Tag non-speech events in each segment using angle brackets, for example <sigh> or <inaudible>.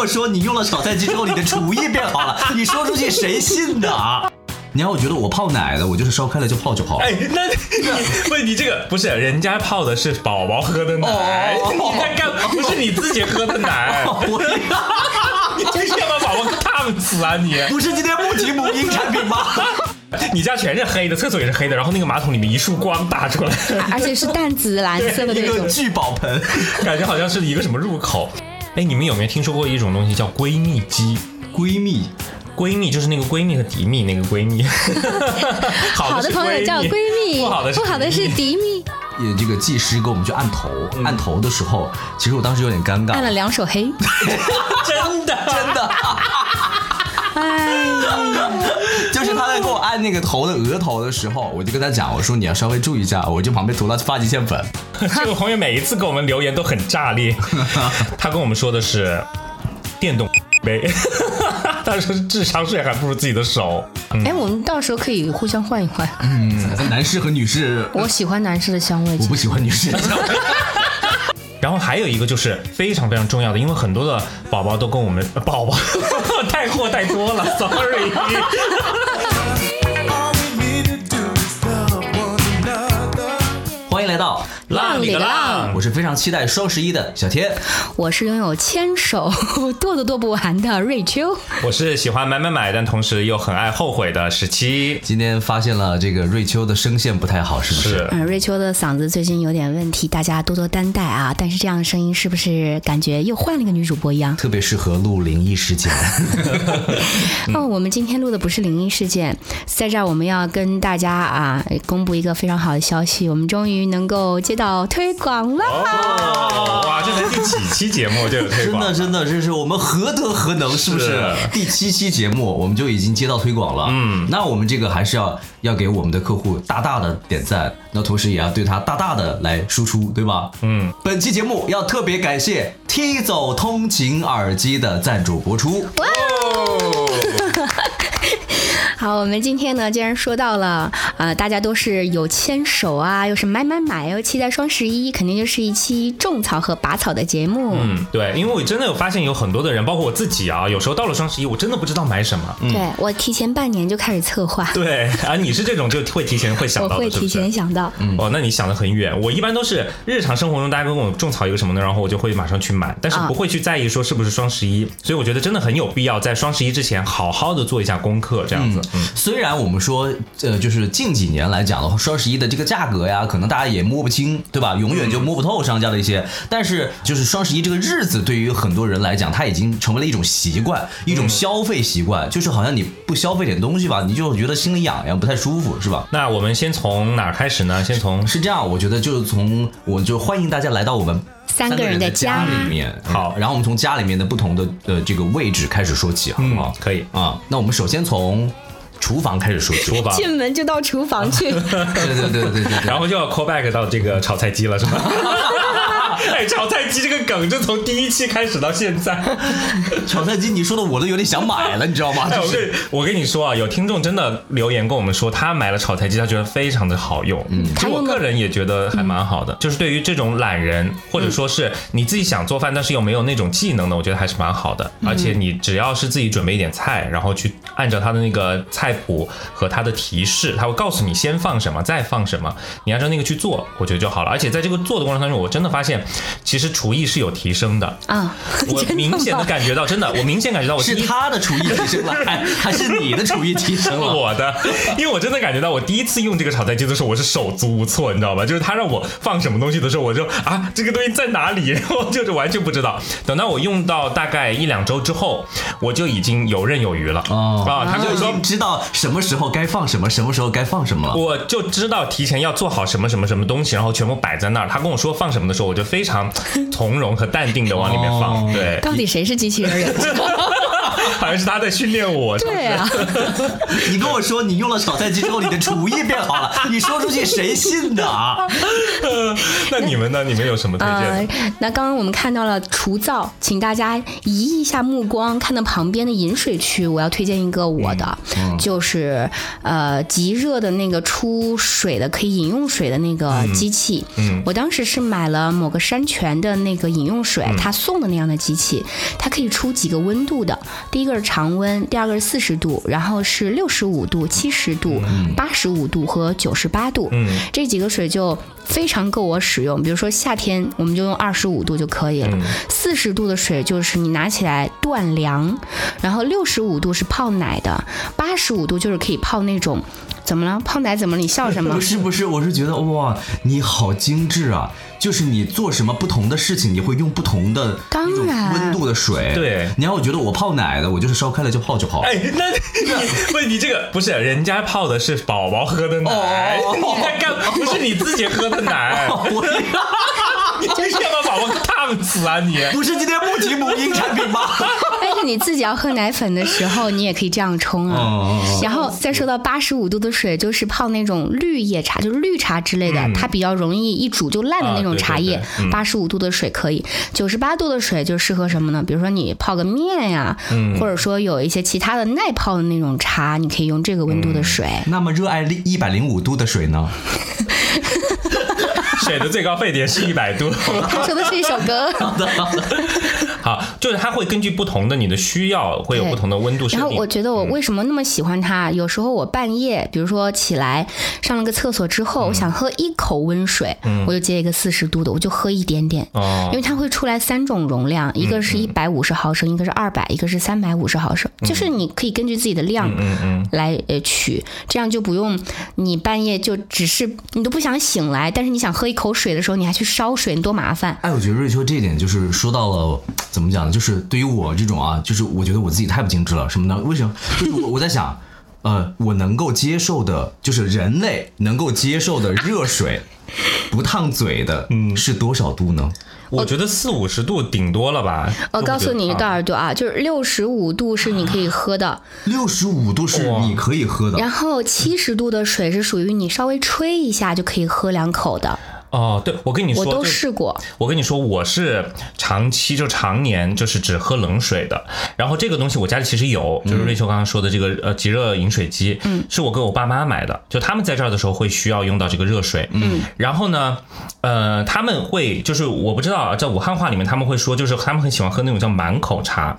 我说你用了炒菜机之后你的厨艺变好了，<laughs> 你说出去谁信呢？你要我觉得我泡奶的，我就是烧开了就泡就好了。哎，那你 <laughs> 不是你这个不是人家泡的是宝宝喝的奶，你在干不是你自己喝的奶，<laughs> 我你这是要把宝宝烫死啊你！不是今天不提母婴产品吗？你家全是黑的，厕所也是黑的，然后那个马桶里面一束光打出来，而且是淡紫蓝色的一个那种。聚宝盆，感觉好像是一个什么入口。哎，你们有没有听说过一种东西叫闺蜜机？闺蜜。闺蜜就是那个闺蜜和迪蜜那个闺蜜，好 <laughs> 好的朋友叫闺蜜，不好的是不好的是迪蜜，也这个技师给我们去按头，按头的时候，其实我当时有点尴尬。按。了两手黑。<laughs> 真的。<laughs> 真的，哎。呀，就是他在给我按那个头的额头的时候，我就跟他讲，我说你要稍微注意一下，我就旁边涂了发际线粉。<laughs> 这个朋友每一次给我们留言都很炸裂，<laughs> 他跟我们说的是电动杯，<laughs> 他说是智商税还不如自己的手。哎，我们到时候可以互相换一换。嗯男士和女士，我喜欢男士的香味，我不喜欢女士的香味。然后还有一个就是非常非常重要的，因为很多的宝宝都跟我们呃宝宝太货太多了，sorry。来到，浪里个浪，我是非常期待双十一的小天。我是拥有千手 <laughs> 剁都剁不完的瑞秋。我是喜欢买买买，但同时又很爱后悔的十七。今天发现了这个瑞秋的声线不太好，是不是？是嗯，瑞秋的嗓子最近有点问题，大家多多担待啊。但是这样的声音是不是感觉又换了一个女主播一样？特别适合录灵异事件。<laughs> 哦，我们今天录的不是灵异事件，在这儿我们要跟大家啊公布一个非常好的消息，我们终于能够接到推广了。哦，哇，这才第几期节目就有推广真的，？真的，这是我们何德何能，是不是？是第七期节目我们就已经接到推广了，嗯，那我们这个还是要要给我们的客户大大的点赞，那同时也要对他大大的来输出，对吧？嗯，本期节目要特别感谢踢走通勤耳机的赞助播出。好，我们今天呢，既然说到了，呃，大家都是有牵手啊，又是买买买，又期待双十一，肯定就是一期种草和拔草的节目。嗯，对，因为我真的有发现有很多的人，包括我自己啊，有时候到了双十一，我真的不知道买什么。对我提前半年就开始策划，对啊，你是这种就会提前会想到的，<laughs> 会提前想到。嗯。哦，那你想的很远。我一般都是日常生活中大家跟我种草一个什么呢，然后我就会马上去买，但是啊不会去在意说是不是双十一。所以我觉得真的很有必要在双十一之前好好的做一下功课，这样子。嗯，虽然我们说，呃，就是近几年来讲的话，双十一的这个价格呀，可能大家也摸不清，对吧？永远就摸不透商家的一些。但是，就是双十一这个日子，对于很多人来讲，它已经成为了一种习惯，一种消费习惯。就是好像你不消费点东西吧，你就觉得心里痒痒，不太舒服，是吧？那我们先从哪儿开始呢？先从是这样，我觉得就是从我就欢迎大家来到我们三个人人的家家里面。好然后我们从家里面的不同的呃这个位置开始说起，好不好？可以啊，那我们首先从厨房开始说起。厨房，进门就到厨房去，<laughs> <laughs> 对对对对对对。然后就要 call back 到这个炒菜机了，是吗？<laughs> 哎，炒菜机这个梗就从第一期开始到现在。<laughs> 炒菜机，你说的我都有点想买了，你知道吗？哎，就我是跟我跟你说啊，有听众真的留言跟我们说，他买了炒菜机，他觉得非常的好用。嗯，其实我个人也觉得还蛮好的。就是对于这种懒人，或者说是你自己想做饭，但是又没有那种技能的，我觉得还是蛮好的。而且你只要是自己准备一点菜，然后去按照他的那个菜谱和他的提示，他会告诉你先放什么，再放什么，你按照那个去做，我觉得就好了。而且在这个做的过程当中，我真的发现，其实厨艺是有提升的。啊，我明显的感觉到，真的，我明显感觉到我是他的厨艺提升了，还 <laughs> 还是你的厨艺提升了？我的，因为我真的感觉到，我第一次用这个炒菜机的时候，我是手足无措，你知道吧？就是他让我放什么东西的时候，我就啊，这个东西在哪里？然后就是完全不知道。等到我用到大概一两周之后，我就已经游刃有余了。哦啊，他就说经知道什么时候该放什么，什么时候该放什么了。我就知道提前要做好什么什么什么东西，然后全部摆在那儿。他跟我说放什么的时候，我就非常从容和淡定的往里面放。哦对，到底谁是机器人人？<laughs> <laughs> 好像是他在训练我。对啊，<laughs> 你跟我说你用了炒菜机之后，你的厨艺变好了，<laughs> 你说出去谁信的啊？那你们呢？你们有什么推荐呃？，那刚刚我们看到了厨灶，请大家移一下目光，看到旁边的饮水区，我要推荐一个我的，就是呃极热的那个出水的可以饮用水的那个机器。嗯我当时是买了某个山泉的那个饮用水，他送的那样的机器，它可以出几个温度的，第一个是常温，第二个是四十度，然后是六十五度、七十度、八十五度和九十八度。嗯这几个水就非常够我使用。比如说夏天，我们就用二十五度就可以了。四十度的水就是你拿起来断凉，然后六十五度是泡奶的，八十五度就是可以泡那种。怎么了？泡奶怎么了？你笑什么 <laughs> 不？是不是，我是觉得哇，你好精致啊！就是你做什么不同的事情，你会用不同的当那种然温度的水。对你要我觉得我泡奶的，我就是烧开了就泡就好。哎，那你不是你这个不是人家泡的是宝宝喝的奶，哦你在干不是你自己喝的奶，<laughs> 我 <laughs> 你要把宝宝烫死啊你！不是今天不提母婴产品吗？<laughs> 但是你自己要喝奶粉的时候，你也可以这样冲啊。哦然后再说到八十五度的水，就是泡那种绿叶茶，就是绿茶之类的，它比较容易一煮就烂的那种茶叶。八十五度的水可以，九十八度的水就适合什么呢？比如说你泡个面呀，或者说有一些其他的耐泡的那种茶，你可以用这个温度的水。那么热爱一百零五度的水呢？<laughs> 水的最高沸点是一百度。他说的是一首歌。好的，好，就是它会根据不同的你的需要，会有不同的温度。然后我觉得我为什么那么喜欢它？有时候我半夜，比如说起来上了个厕所之后，我想喝一口温水，我就接一个四十度的，我就喝一点点。哦因为它会出来三种容量，一个是一百五十毫升，一个是二百，一个是三百五十毫升，就是你可以根据自己的量来呃取，这样就不用你半夜就只是你都不想醒来，但是你想喝一口水的时候，你还去烧水，你多麻烦。哎，我觉得瑞秋这一点就是说到了怎么讲呢？就是对于我这种啊，就是我觉得我自己太不精致了。什么呢？为什么？就是我我在想，<laughs> 呃，我能够接受的，就是人类能够接受的热水，不烫嘴的，嗯，是多少度呢？我觉得四五十度顶多了吧。我告诉你多到少度啊？就是六十五度是你可以喝的，六十五度是你可以喝的，然后七十度的水是属于你稍微吹一下就可以喝两口的，哦，对，我跟你说，我都试过。我跟你说，我是长期就常年就是只喝冷水的。然后这个东西我家里其实有，就是瑞秋刚刚说的这个呃即热饮水机，嗯，是我跟我爸妈买的。就他们在这儿的时候会需要用到这个热水，嗯，然后呢，呃，他们会就是我不知道啊，在武汉话里面他们会说，就是他们很喜欢喝那种叫满口茶。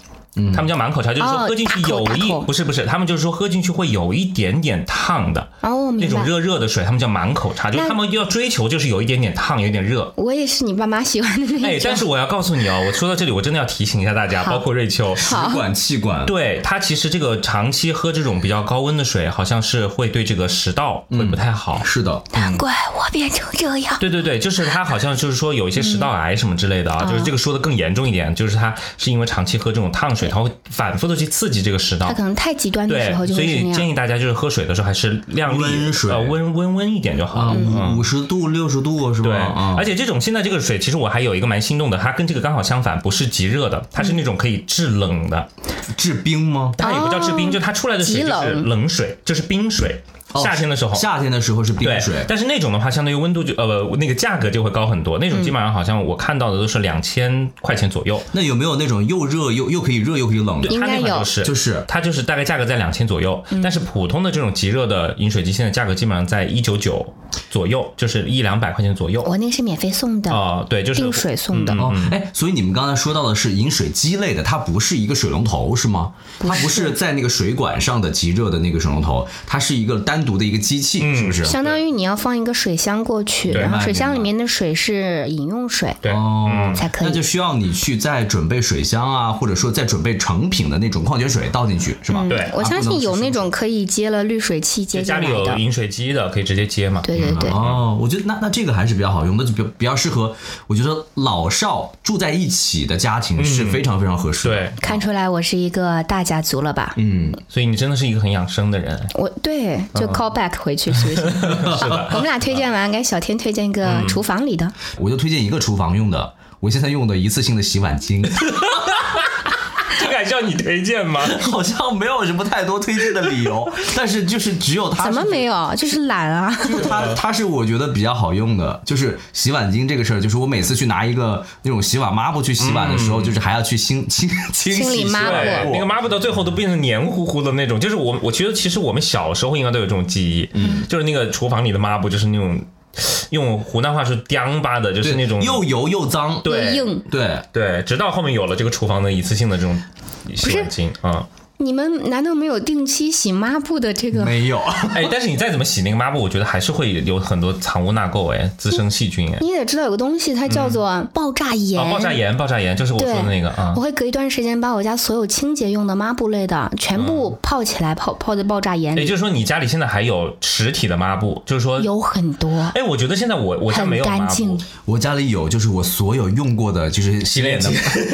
他们叫满口茶，就是说哦喝进去有一、不是不是，他们就是说喝进去会有一点点烫的哦，那种。热热的水，他们叫满口茶，就是他们要追求就是有一点点烫，有一点热，我也是你爸妈喜欢的那哎，种。但是我要告诉你哦，我说到这里，我真的要提醒一下大家，包括瑞秋，食管、气管，对它其实这个长期喝这种比较高温的水，好像是会对这个食道会不太好。是的，难怪我变成这样。对对对，就是它好像就是说有一些食道癌什么之类的啊，就是这个说的更严重一点，就是它是因为长期喝这种烫水，它会反复的去刺激这个食道它。可能太极端的时候，就所会是那样。以建议大家就是喝水的时候还是量力温水呃温温温一点就好五五十度、六十度是吧？对，啊而且这种现在这个水，其实我还有一个蛮心动的，它跟这个刚好相反，不是极热的，它是那种可以制冷的，制冰吗？它也不叫制冰，就它出来的水就是冷冷水，就是冰水。哦夏天的时候，夏天的时候是冰水，但是那种的话，相当于温度就呃不那个价格就会高很多。那种基本上好像我看到的都是两千块钱左右，那有没有那种又热又又可以热又可以冷的？它那应该有款就是就是它就是大概价格在两千左右，但是普通的这种极热的饮水机现在价格基本上在一九九左右，就是一两百块钱左右。我那个是免费送的，哦，对，就是冰水送的。哦，哎，所以你们刚才说到的是饮水机类的，它不是一个水龙头是吗？它不是在那个水管上的极热的那个水龙头，它是一个单独的一个机器，是不是？相当于你要放一个水箱过去，然后水箱里面的水是饮用水，对，哦，才可以那就需要你去再准备水箱啊，或者说再准备成品的那种矿泉水倒进去，是吧？对嗯我相信有那种可以接了滤水器接就家里有。饮水机的可以直接接嘛。对对对，哦，我觉得那那这个还是比较好用那，就比比较适合，我觉得老少住在一起的家庭是非常非常合适的。对，看出来我是一个大家族了吧？嗯，所以你真的是一个很养生的人。我对，就 call back 回去是不是？<laughs> 是的，<laughs> 我们俩推荐完，给小天推荐一个厨房里的。我就推荐一个厨房用的，我现在用的一次性的洗碗巾。<laughs> 这个还需要你推荐吗？<laughs> 好像没有什么太多推荐的理由，<laughs> 但是就是只有它怎么没有？就是懒啊。就是它，<laughs> 它是我觉得比较好用的，就是洗碗巾这个事儿，就是我每次去拿一个那种洗碗抹布去洗碗的时候，就是还要去清清清清理洗抹布对，那个抹布到最后都变成黏糊糊的那种，就是我我觉得其实我们小时候应该都有这种记忆，嗯，就是那个厨房里的抹布就是那种用湖南话是颠巴的，就是那种又油又脏，对又硬。对，对，直到后面有了这个厨房的一次性的这种洗碗巾啊，你们难道没有定期洗抹布的这个？没有。<laughs> 哎，但是你再怎么洗那个抹布，我觉得还是会有很多藏污纳垢，哎，滋生细菌，哎，你得知道有个东西，它叫做爆炸盐。啊，爆炸盐，爆炸盐就是我说的那个啊我，会隔一段时间把我家所有清洁用的抹布类的全部泡起来，泡泡在爆炸盐里，也就是说你家里现在还有实体的抹布，就是说，有很多，哎，我觉得现在我我家很没有抹干净布。。我家里有，就是我所有用过的，就是洗脸的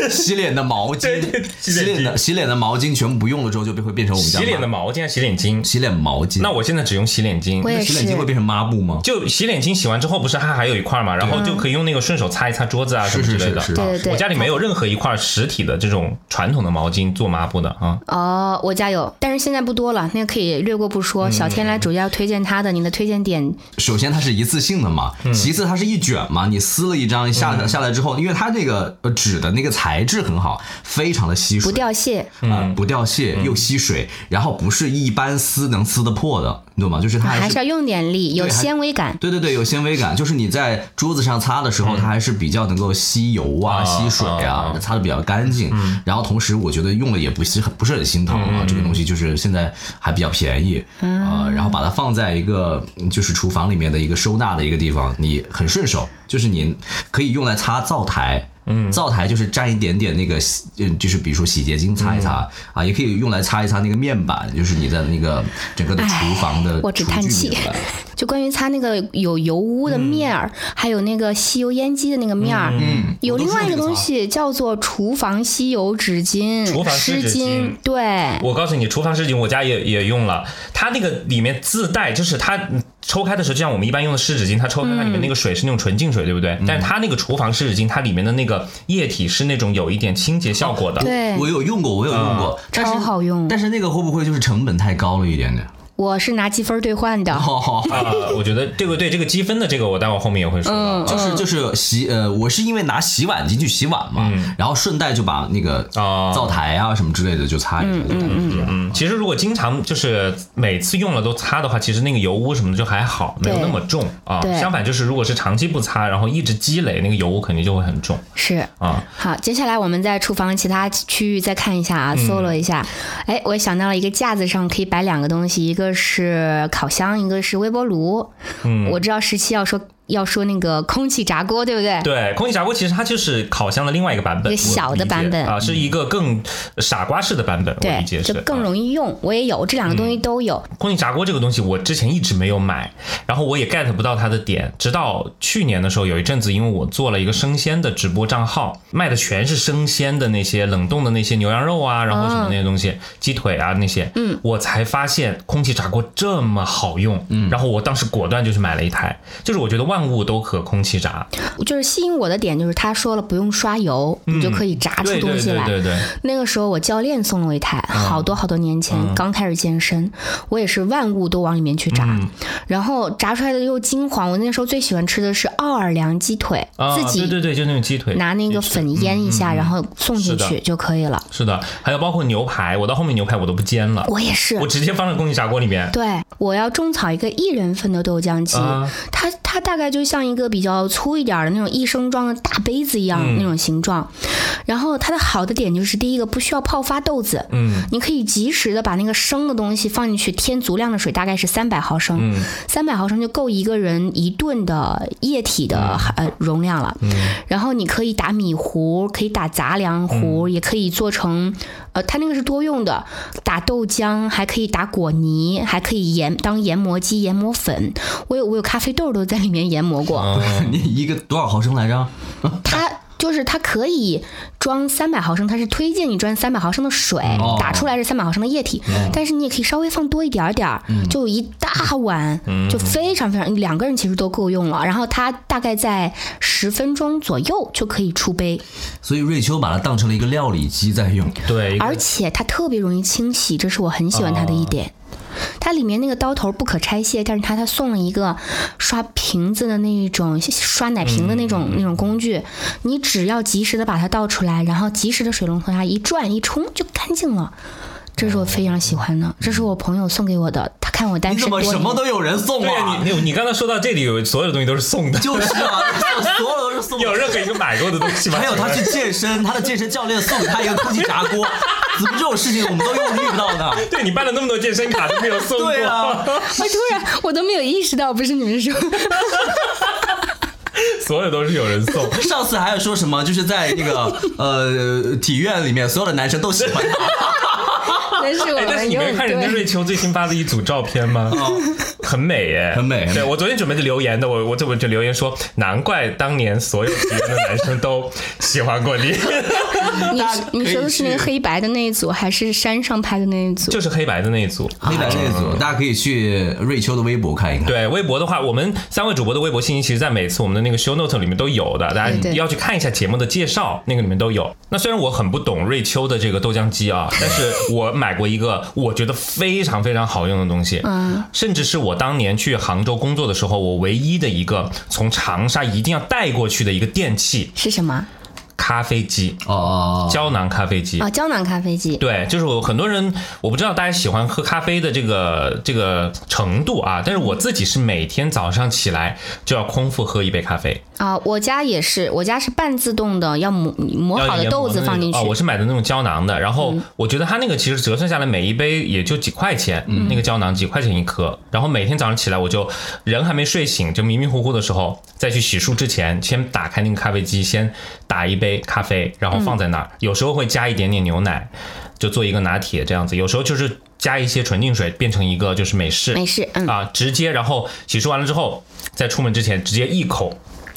洗脸的毛巾，洗脸的洗脸的毛巾全部不用了之后，就会变成我们家洗脸的毛巾啊，洗脸巾。洗脸毛巾。那我现在只用洗脸巾我，也那洗脸巾会变成抹布吗？就洗脸巾洗完之后，不是它还有一块嘛，然后就可以用那个顺手擦一擦桌子啊什么之类的。是是是对对对我家里没有任何一块实体的这种传统的毛巾做抹布的啊。哦，我家有，但是现在不多了，那个可以略过不说。小天来主要推荐他的，你的推荐点首先它是一次性的嘛，嗯其次它是一卷嘛，你撕了一张下下来之后，因为它那个呃纸的那个材质很好，非常的吸水，不掉屑，啊，不掉屑嗯又吸水，然后不是一般撕能撕得破的，你懂吗？就是它还是要用点力，有纤维感。对对对，有纤维感，就是你在桌子上擦的时候，它还是比较能够吸油啊、啊吸水啊啊，擦的比较干净。然后同时，我觉得用了也不是很不是很心疼啊，这个东西就是现在还比较便宜啊、然后把它放在一个嗯就是厨房里面的一个收纳的一个地方，你很顺手，就是你可以用来擦灶台。嗯，灶台就是沾一点点那个洗，嗯，就是比如说洗洁精擦一擦、啊，也可以用来擦一擦那个面板，就是你的那个整个的厨房的哎我只叹气。<laughs> 就关于擦那个有油污的面儿，还有那个吸油烟机的那个面儿，嗯。有另外一个东西叫做厨房吸油纸巾、厨房湿巾对，我告诉你，厨房湿巾我家也也用了，它那个里面自带，就是它嗯抽开的时候，就像我们一般用的湿纸巾，它抽开它里面那个水是那种纯净水，对不对？但它那个厨房湿纸巾，它里面的那个液体是那种有一点清洁效果的。对我有用过，我有用过，但是超好用但是那个会不会就是成本太高了一点点？我是拿积分兑换的。哦，啊，我觉得这个对这个积分的这个，我待会儿后面也会说到。就是就是洗呃，我是因为拿洗碗巾去洗碗嘛，然后顺带就把那个哦。灶台啊什么之类的就擦一下，就感觉这样。嗯，其实如果经常就是每次用了都擦的话，其实那个油污什么的就还好，没有那么重啊。相反，就是如果是长期不擦，然后一直积累，那个油污肯定就会很重。是，啊。好，接下来我们在厨房其他区域再看一下啊，搜了一下，哎，我想到了一个架子上可以摆两个东西，一个是烤箱，一个是微波炉。嗯，我知道十七要说要说那个空气炸锅，对不对？对，空气炸锅其实它就是烤箱的另外一个版本，一个小的版本啊，是一个更傻瓜式的版本，我理解，是就更啊容易用。我也有这两个东西都有。空气炸锅这个东西，我之前一直没有买，然后我也 get 不到它的点，直到去年的时候，有一阵子，因为我做了一个生鲜的直播账号，卖的全是生鲜的那些冷冻的那些牛羊肉啊，然后什么那些东西，鸡腿啊那些，嗯，我才发现空气炸锅这么好用，嗯，然后我当时果断就去买了一台，就是我觉得万物都可空气炸，就是吸引我的点就是他说了不用刷油，你就可以炸出东西来。对对对，那个时候我教练送了我一台，好多好多年前、刚开始健身，我也是万物都往里面去炸，嗯。然后炸出来的又金黄。我那时候最喜欢吃的是奥尔良鸡腿，啊，自己对对对，就那种鸡腿，拿那个粉腌一下，然后送进去就可以了。是的，还有包括牛排，我到后面牛排我都不煎了，我也是。我。直接放在空气炸锅里面。对，我要种草一个一人份的豆浆机，啊它它大概就像一个比较粗一点儿的那种一升装的大杯子一样、嗯那种形状。然后它的好的点就是第一个不需要泡发豆子，嗯，你可以及时的把那个生的东西放进去，添足量的水，大概是三百毫升，嗯三百毫升就够一个人一顿的液体的呃容量了。嗯然后你可以打米糊，可以打杂粮嗯糊，也可以做成，呃，它那个是多用的，打豆浆，还可以打果泥，还可以研当研磨机研磨粉。我有我有咖啡豆都在里面研磨过。哦 <laughs> 你一个多少毫升来着？它就是它可以装三百毫升，它是推荐你装三百毫升的水，哦打出来是三百毫升的液体，但是你也可以稍微放多一点点儿，就一大碗，就非常非常两个人其实都够用了。然后它大概在十分钟左右就可以出杯，所以瑞秋把它当成了一个料理机在用。对，而且它特别容易清洗，这是我很喜欢它的一点。它里面那个刀头不可拆卸，但是它它送了一个刷瓶子的那一种刷奶瓶的那种、那种工具，你只要及时的把它倒出来，然后及时的水龙头下一转一冲就干净了。这是我非常喜欢的，这是我朋友送给我的。他看我单你怎么什么都有人送对啊？你你你刚才说到这里，有所有的东西都是送的，就是啊，<laughs> 所有都是送的。有任何一个买过的东西吗？还有他去健身，他的健身教练送给他一个空气炸锅，怎么这种事情我们都用遇不到呢？<laughs> 对你办了那么多健身卡都没有送过，对啊，<laughs> 我突然我都没有意识到，不是你们说，所有都是有人送。上次还有说什么，就是在那个呃体院里面，所有的男生都喜欢他。<laughs> 那是我哎，但是们你没看人家。瑞秋最新发的一组照片吗？很美耶，很美对我昨天准备的留言的，我我这我就留言说，难怪当年所有喜欢的男生都喜欢过你，<laughs> 你你说的是那个黑白的那一组，还是山上拍的那一组？就是黑白的那一组。黑白那一组，大家可以去瑞秋的微博看一看。对微博的话，我们三位主播的微博信息，其实在每次我们的那个 show note 里面都有的，大家要去看一下节目的介绍，那个里面都有。那虽然我很不懂瑞秋的这个豆浆机啊，<laughs> 但是我买过一个我觉得非常非常好用的东西，嗯，甚至是我当年去杭州工作的时候，我唯一的一个从长沙一定要带过去的一个电器是什么？咖啡机，哦，胶囊咖啡机。啊，胶囊咖啡机。对，就是我很多人，我不知道大家喜欢喝咖啡的这个这个程度啊，但是我自己是每天早上起来就要空腹喝一杯咖啡，啊，我家也是，我家是半自动的，要磨磨好的豆子放进去。我是买的那种胶囊的，然后我觉得它那个其实折算下来每一杯也就几块钱，那个胶囊几块钱一颗，然后每天早上起来我就人还没睡醒，就迷迷糊糊的时候，再去洗漱之前，先打开那个咖啡机，先打一杯咖啡，然后放在那儿，有时候会加一点点牛奶，就做一个拿铁这样子，有时候就是加一些纯净水，变成一个就是美式，美式，嗯，啊，直接然后洗漱完了之后，在出门之前直接一口。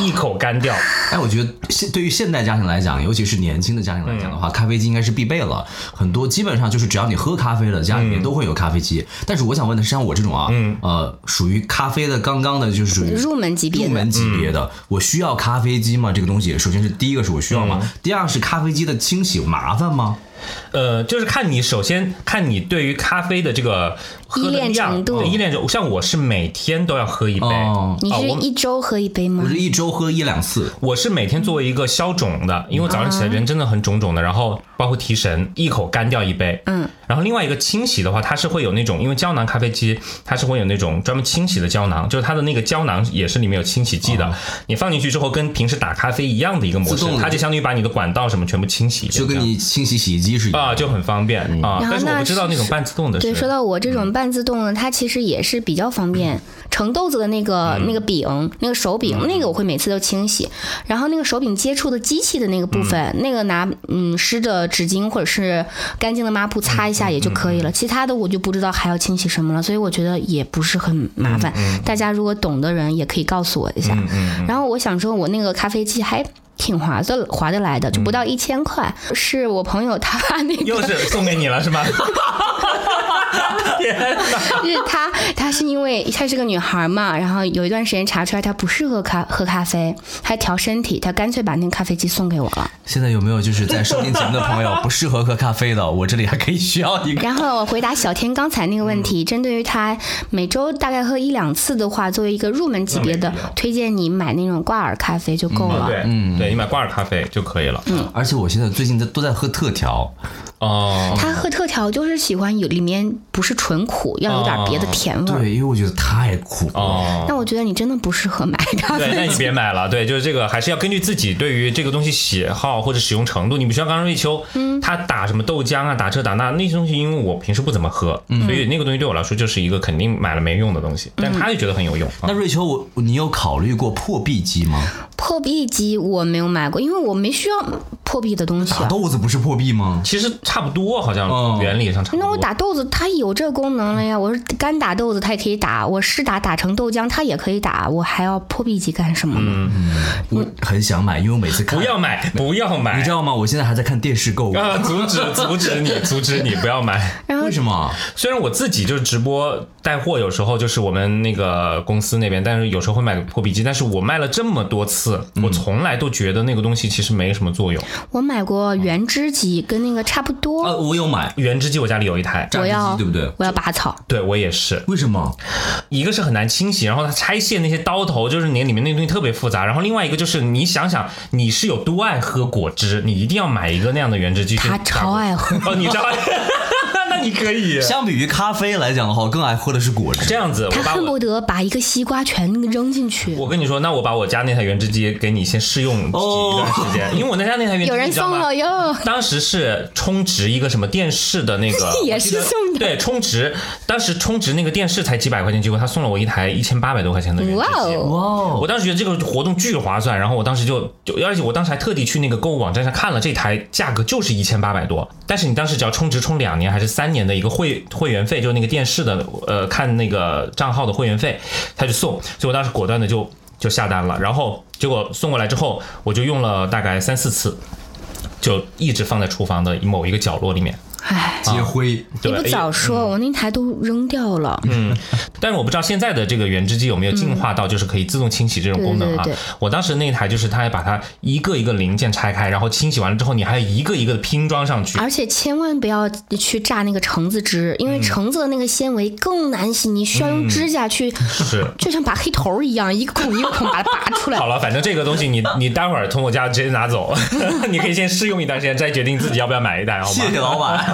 一口干掉，<laughs> 哎，我觉得现对于现代家庭来讲，尤其是年轻的家庭来讲的话，咖啡机应该是必备了。很多基本上就是只要你喝咖啡了，家里面都会有咖啡机。但是我想问的是，像我这种啊，呃，属于咖啡的刚刚的，就是属于入门级别的入门级别的，我需要咖啡机吗？这个东西，首先是第一个是我需要吗？第二是咖啡机的清洗麻烦吗？呃，就是看你首先看你对于咖啡的这个依恋程度对依恋程度，像我是每天都要喝一杯，哦你是一周喝一杯吗我？是一周喝一两次。我是每天作为一个消肿的，因为我早上起来人真的很肿肿的，然后包括提神，一口干掉一杯。嗯，然后另外一个清洗的话，它是会有那种，因为胶囊咖啡机它是会有那种专门清洗的胶囊，就是它的那个胶囊也是里面有清洗剂的，你放进去之后跟平时打咖啡一样的一个模式它就相当于把你的管道什么全部清洗一遍，就跟你清洗洗衣机是一样的。啊就很方便啊。然后那但是我不知道那种半自动的是，对，说到我这种半自动的，它其实也是比较方便。盛豆子的那个、那个柄，那个手柄，那个我会每次都清洗。然后那个手柄接触的机器的那个部分，那个拿嗯湿的纸巾或者是干净的抹布擦一下也就可以了。其他的我就不知道还要清洗什么了，所以我觉得也不是很麻烦。大家如果懂的人也可以告诉我一下。然后我想说，我那个咖啡机还。挺划得划得来的，就不到一千块，是我朋友他 <laughs> 那个又是送给你了是吗？<laughs> 天哪！是她，她是因为她是个女孩嘛，然后有一段时间查出来她不适合咖喝咖啡，还调身体，她干脆把那个咖啡机送给我了。现在有没有就是在收听节目的朋友 <laughs> 不适合喝咖啡的？我这里还可以需要一个。然后我回答小天刚才那个问题，针对于她每周大概喝一两次的话，作为一个入门级别的推荐你买那种挂耳咖啡就够了。对，嗯，对你买挂耳咖啡就可以了。嗯而且我现在最近在都在喝特调，哦，他喝特调就是喜欢有里面不是纯苦，要有点别的甜味儿。对，因为我觉得太苦了。哦。那我觉得你真的不适合买咖对，<laughs> 那你。别买了。对，就是这个，还是要根据自己对于这个东西喜好或者使用程度。你比如像刚刚瑞秋，嗯，他打什么豆浆啊，打这打那那些东西，因为我平时不怎么喝，所以那个东西对我来说就是一个肯定买了没用的东西。但他就觉得很有用。啊那瑞秋，我你有考虑过破壁机吗？破壁机我没有买过，因为我没需要破壁的东西打啊。豆子不是破壁吗？其实差不多，好像哦原理上差不多。那我打豆子，它有这功能了呀。我是干打豆子，它也可以打；我湿打打成豆浆，它也可以打。我还要破壁机干什么呢？我很想买，因为我每次看不要买，<laughs> 不要买，你知道吗？我现在还在看电视购物，啊！阻止，阻止你，<laughs> 阻止你不要买。然后为什么？虽然我自己就是直播带货，有时候就是我们那个公司那边，但是有时候会买个破壁机。但是我卖了这么多次，我从来都觉得那个东西其实没什么作用。我买过原汁机，跟那个差不多。呃，我有买原汁机我家里有一台，榨汁机，对不对？我要拔草。对我也是。为什么？一个是很难清洗，然后它拆卸那些刀头，就是你里面那个东西特别复杂。然后另外一个就是你想想，你是有多爱喝果汁，你一定要买一个那样的原汁机去他超爱喝。哦，你超爱，<laughs> <laughs> <laughs> 那你可以 <laughs> 相比于咖啡来讲的话，我更爱喝的是果汁。这样子，他。恨不得把一个西瓜全扔进去。我跟你说，那我把我家那台原汁机给你先试用一段时间，因为我那家那台原汁机有人送了哟。当时是充值一个什么电视的那个，<laughs> 也是送的对，充值，当时充值那个电视才几百块钱，结果他送了我一台一千八百多块钱的原汁哇机。哦！哇哦我当时觉得这个活动巨划算，然后我当时就就，而且我当时还特地去那个购物网站上看了，这台价格就是一千八百多，但是你当时只要充值充两年还是三年的一个会会员费，就是那个电视的呃看那个账号的会员费，他就送，所以我当时果断的就就下单了，然后结果送过来之后，我就用了大概三四次，就一直放在厨房的某一个角落里面。唉，接灰，你不早说，我那台都扔掉了。嗯，但是我不知道现在的这个原汁机有没有进化到就是可以自动清洗这种功能啊？我当时那台就是它还把它一个一个零件拆开，然后清洗完了之后，你还要一个一个的拼装上去。而且千万不要去榨那个橙子汁，因为橙子的那个纤维更难洗，你需要用指甲去，是。就像拔黑头一样，一个孔一个孔把它拔出来 <laughs> 好。了，反正这个东西你你待会儿从我家直接拿走，<laughs> 你可以先试用一段时间，再决定自己要不要买一台，好吗？谢谢老板。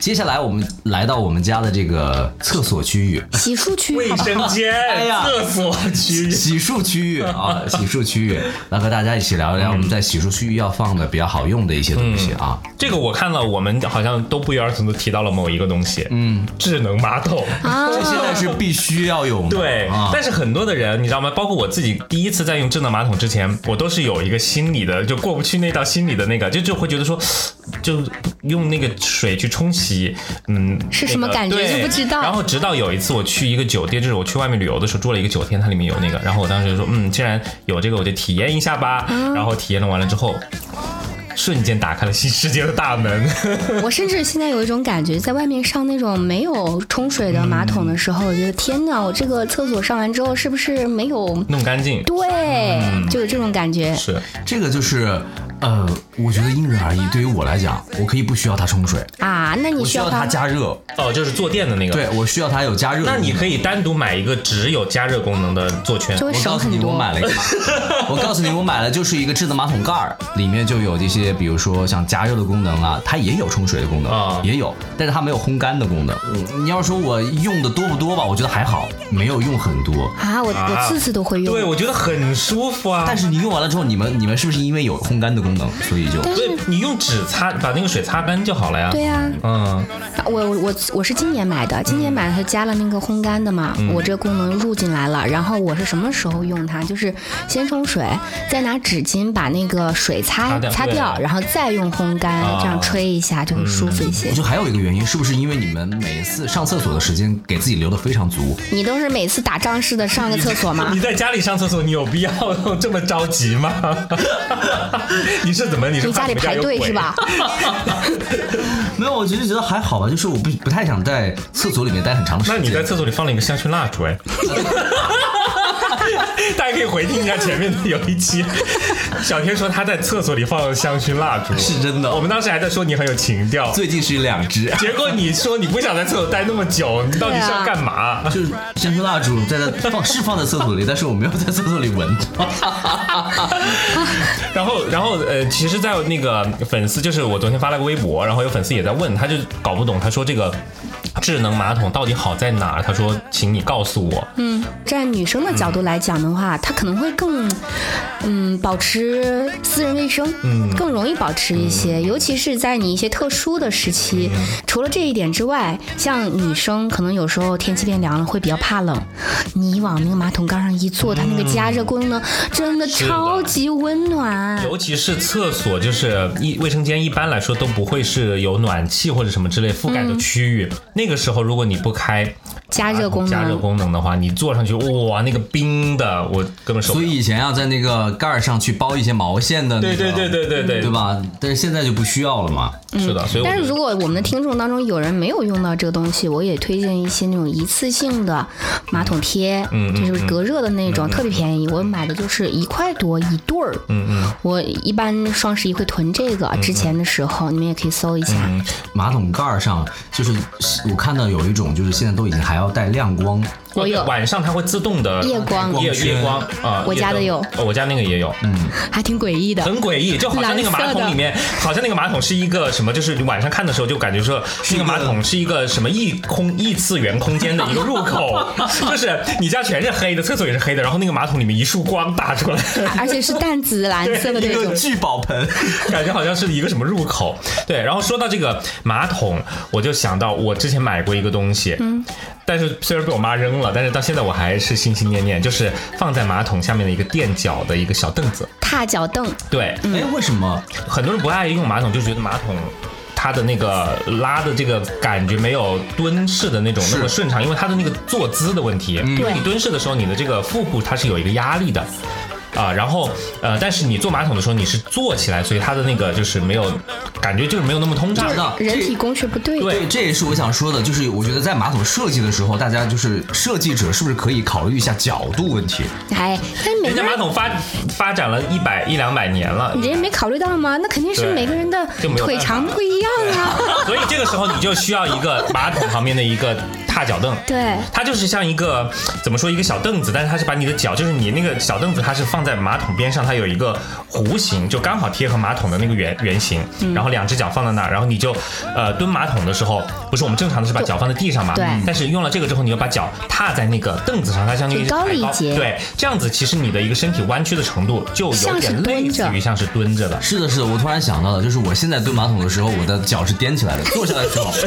接下来我们来到我们家的这个厕所区域，洗漱区，卫？生间、哎呀厕所区域。洗漱区域啊，<laughs> 洗漱区域，来和大家一起聊一聊我们在洗漱区域要放的比较好用的一些东西啊。这个我看了，我们好像都不约而同的提到了某一个东西，嗯，智能马桶。啊这现在是必须要有的，对，啊，但是很多的人，你知道吗？包括我自己第一次在用智能马桶之前，我都是有一个心理的，就过不去那道心理的那个，就就会觉得说，就用那个水去冲洗，嗯，是什么感觉对就不知道然后直到有一次我去一个酒店，就是我去外面旅游的时候住了一个酒店，它里面有那个，然后我当时就说，嗯，既然有这个，我就体验一下吧。然后体验了完了之后。瞬间打开了新世界的大门，我甚至现在有一种感觉，在外面上那种没有冲水的马桶的时候，我觉得天哪，我这个厕所上完之后是不是没有？弄干净对，就有这种感觉。是这个就是。呃，我觉得因人而异。对于我来讲，我可以不需要它冲水，啊，那你需要它加热。哦，就是坐垫的那个。对，我需要它有加热。那你可以单独买一个只有加热功能的坐圈。我告诉你，我。买了一个，我告诉你，我买了就是一个智能马桶盖儿，里面就有这些，比如说像加热的功能啊，它也有冲水的功能，啊也有，但是它没有烘干的功能。嗯，你要说我用的多不多吧，我觉得还好，没有用很多。啊，我啊我次次都会用。对，我觉得很舒服啊。但是你用完了之后，你们你们是不是因为有烘干的功能，所以就但是对你用纸擦，把那个水擦干就好了呀。对呀、嗯，我我我我是今年买的，今年买它加了那个烘干的嘛，嗯我这个功能入进来了。然后我是什么时候用它？就是先冲水，再拿纸巾把那个水擦擦掉擦掉，然后再用烘干，啊这样吹一下就会舒服一些我。觉得还有一个原因，是不是因为你们每次上厕所的时间给自己留的非常足？你都是每次打仗似的上个厕所吗你？在家里上厕所，你有必要 <laughs> 这么着急吗？<laughs> <laughs> 你是怎么？你是家里排队是吧？？没有，我其实觉得还好吧，就是我不不太想在厕所里面待很长的时间。那你在厕所里放了一个香薰蜡烛，哎。<laughs> <laughs> <laughs> 大家可以回听一下前面的有一期，<laughs> 小天说他在厕所里放了香薰蜡烛，是真的。我们当时还在说你很有情调，最近是两只，结果你说你不想在厕所待那么久，你到底是要干嘛？<laughs> 就是香薰蜡烛在那放是放在厕所里，但是我没有在厕所里闻到。然后，然后呃，其实，在那个粉丝，就是我昨天发了个微博，然后有粉丝也在问，他就搞不懂，他说这个智能马桶到底好在哪儿？他说，请你告诉我。嗯，站女生的角度来讲的话，她可能会更，嗯，保持私人卫生，嗯，更容易保持一些，尤其是在你一些特殊的时期。除了这一点之外，像女生可能有时候天气变凉了会比较怕冷，你往那个马桶盖上一坐，它那个加热功能真的超级温暖。尤其是厕所，就是一卫生间一般来说都不会是有暖气或者什么之类覆盖的区域。那个时候，如果你不开加热功能加热功能的话，你坐上去，哇，那个冰的，我根本受不了。所以以前要在那个盖儿上去包一些毛线的、那个，对对对对对对对吧？但是现在就不需要了嘛。是的，所以但是如果我们的听众当中有人没有用到这个东西，我也推荐一些那种一次性的马桶贴，嗯嗯就是隔热的那种，特别便宜。我买的就是一块多一对儿。嗯嗯。我一般双十一会囤这个，之前的时候你们也可以搜一下。嗯，马桶盖儿上就是我看到有一种，就是现在都已经还要带亮光，我有。晚上它会自动的夜光。夜夜光。啊，我家的有。哦我家那个也有，嗯，还挺诡异的。很诡异，就好像那个马桶里面，好像那个马桶是一个什么，就是你晚上看的时候就感觉说，那个马桶是一个什么异空异次元空间的一个入口，<laughs> 就是你家全是黑的，厕所也是黑的，然后那个马桶里面一束光打出来，而且是淡紫蓝色的那种。个聚宝盆。<laughs> 感觉好像是一个什么入口。对，然后说到这个马桶，我就想到我之前买过一个东西，嗯，但是虽然被我妈扔了，但是到现在我还是心心念念，就是放在马桶下面的一个垫脚的一个小凳子。踏脚凳，对，哎，为什么？很多人不爱用马桶，就觉得马桶。它的那个拉的这个感觉没有蹲式的那种那么顺畅，因为它的那个坐姿的问题。因为你蹲式的时候，你的这个腹部它是有一个压力的。啊，然后呃，但是你坐马桶的时候你是坐起来，所以它的那个就是没有感觉，就是没有那么通畅。道人体工学不对。对，这也是我想说的，就是我觉得在马桶设计的时候，大家就是设计者是不是可以考虑一下角度问题？哎，但每人个人家马桶发发展了一百一两百年了，人家没考虑到吗？那肯定是每个人的腿长不一样啊。所以这个时候你就需要一个马桶旁边的一个踏脚凳。对，它就是像一个怎么说一个小凳子，但是它是把你的脚，就是你那个小凳子，它是放在马桶边上，它有一个弧形，就刚好贴合马桶的那个圆圆形，嗯。然后两只脚放在那儿，然后你就呃蹲马桶的时候，不是我们正常的是把脚放在地上嘛，对。但是用了这个之后，你要把脚踏在那个凳子上，它相当于高了一抬截。对，这样子其实你的一个身体弯曲的程度就有点类似于像是蹲着的。是的，是的，我突然想到了，就是我现在蹲马桶的时候，我的脚是踮起来的，坐下来的时候，<laughs>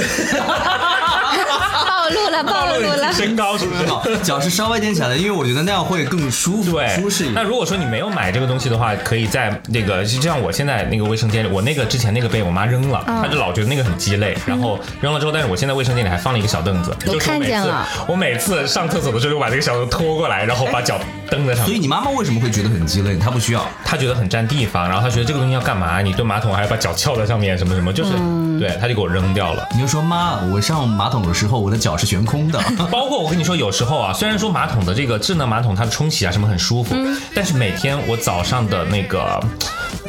<laughs> 暴露 <laughs> 了，暴露了。身高是不是？脚是稍微垫起来的，因为我觉得那样会更舒服、对，舒适一点。那如果说你没有买这个东西的话，可以在那个就像我现在那个卫生间里，我那个之前那个被我妈扔了，嗯她就老觉得那个很鸡肋，然后扔了之后，但是我现在卫生间里还放了一个小凳子，我就是看每次见了我每次上厕所的时候就把这个小凳拖过来，然后把脚蹬在上面。所以你妈妈为什么会觉得很鸡肋？她不需要。她觉得很占地方，然后她觉得这个东西要干嘛？你蹲马桶还要把脚翘在上面，什么什么，就是、嗯对，她就给我扔掉了。你就说妈，我上马桶的时候，我的脚是悬空的。<laughs> 包括我跟你说，有时候啊，虽然说马桶的这个智能马桶它的冲洗啊什么很舒服，嗯但是每天我早上的那个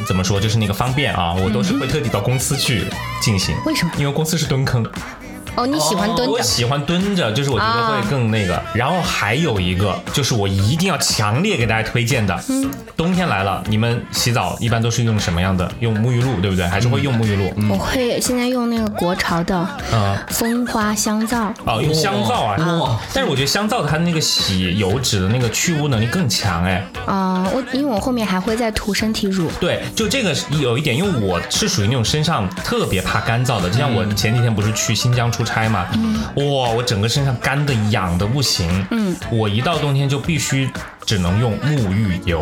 怎么说，就是那个方便啊，我都是会特地到公司去进行。为什么因为公司是蹲坑，哦，你喜欢蹲着？我喜欢蹲着，就是我觉得会更那个。然后还有一个，就是我一定要强烈给大家推荐的，嗯冬天来了，你们洗澡一般都是用什么样的？用沐浴露，对不对？还是会用沐浴露？我会现在用那个国潮的嗯蜂花香皂。哦，用香皂啊，哇但是我觉得香皂它的那个洗油脂的那个去污能力更强哎。啊、我因为我后面还会再涂身体乳。对，就这个是有一点，因为我是属于那种身上特别怕干燥的，就像我前几天不是去新疆出差嘛，哇，我整个身上干的痒的不行，嗯，我一到冬天就必须只能用沐浴油，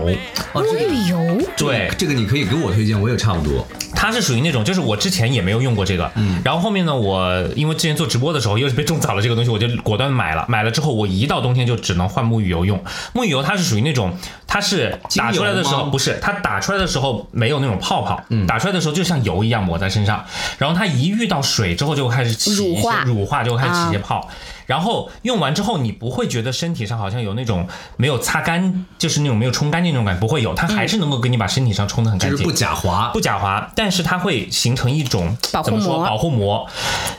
哦，沐浴油，对，这个你可以给我推荐，我也差不多。它是属于那种，就是我之前也没有用过这个，嗯，然后后面呢，我因为之前做直播的时候又是被种草了这个东西，我就果断买了，买了之后我一到冬天就只能换沐浴油用，沐浴油它是属于那种，它是打出来的时候不是，它打出来的时候没有那种泡泡，嗯，打出来的时候就像油一样抹在身上，然后它一遇到水之后就开始起一些乳化。乳化就开始起一些泡。然后用完之后，你不会觉得身体上好像有那种没有擦干，就是那种没有冲干净那种感觉，不会有，它还是能够给你把身体上冲得很干净，就是不假滑不。假滑，但是它会形成一种保护怎么说膜保护膜。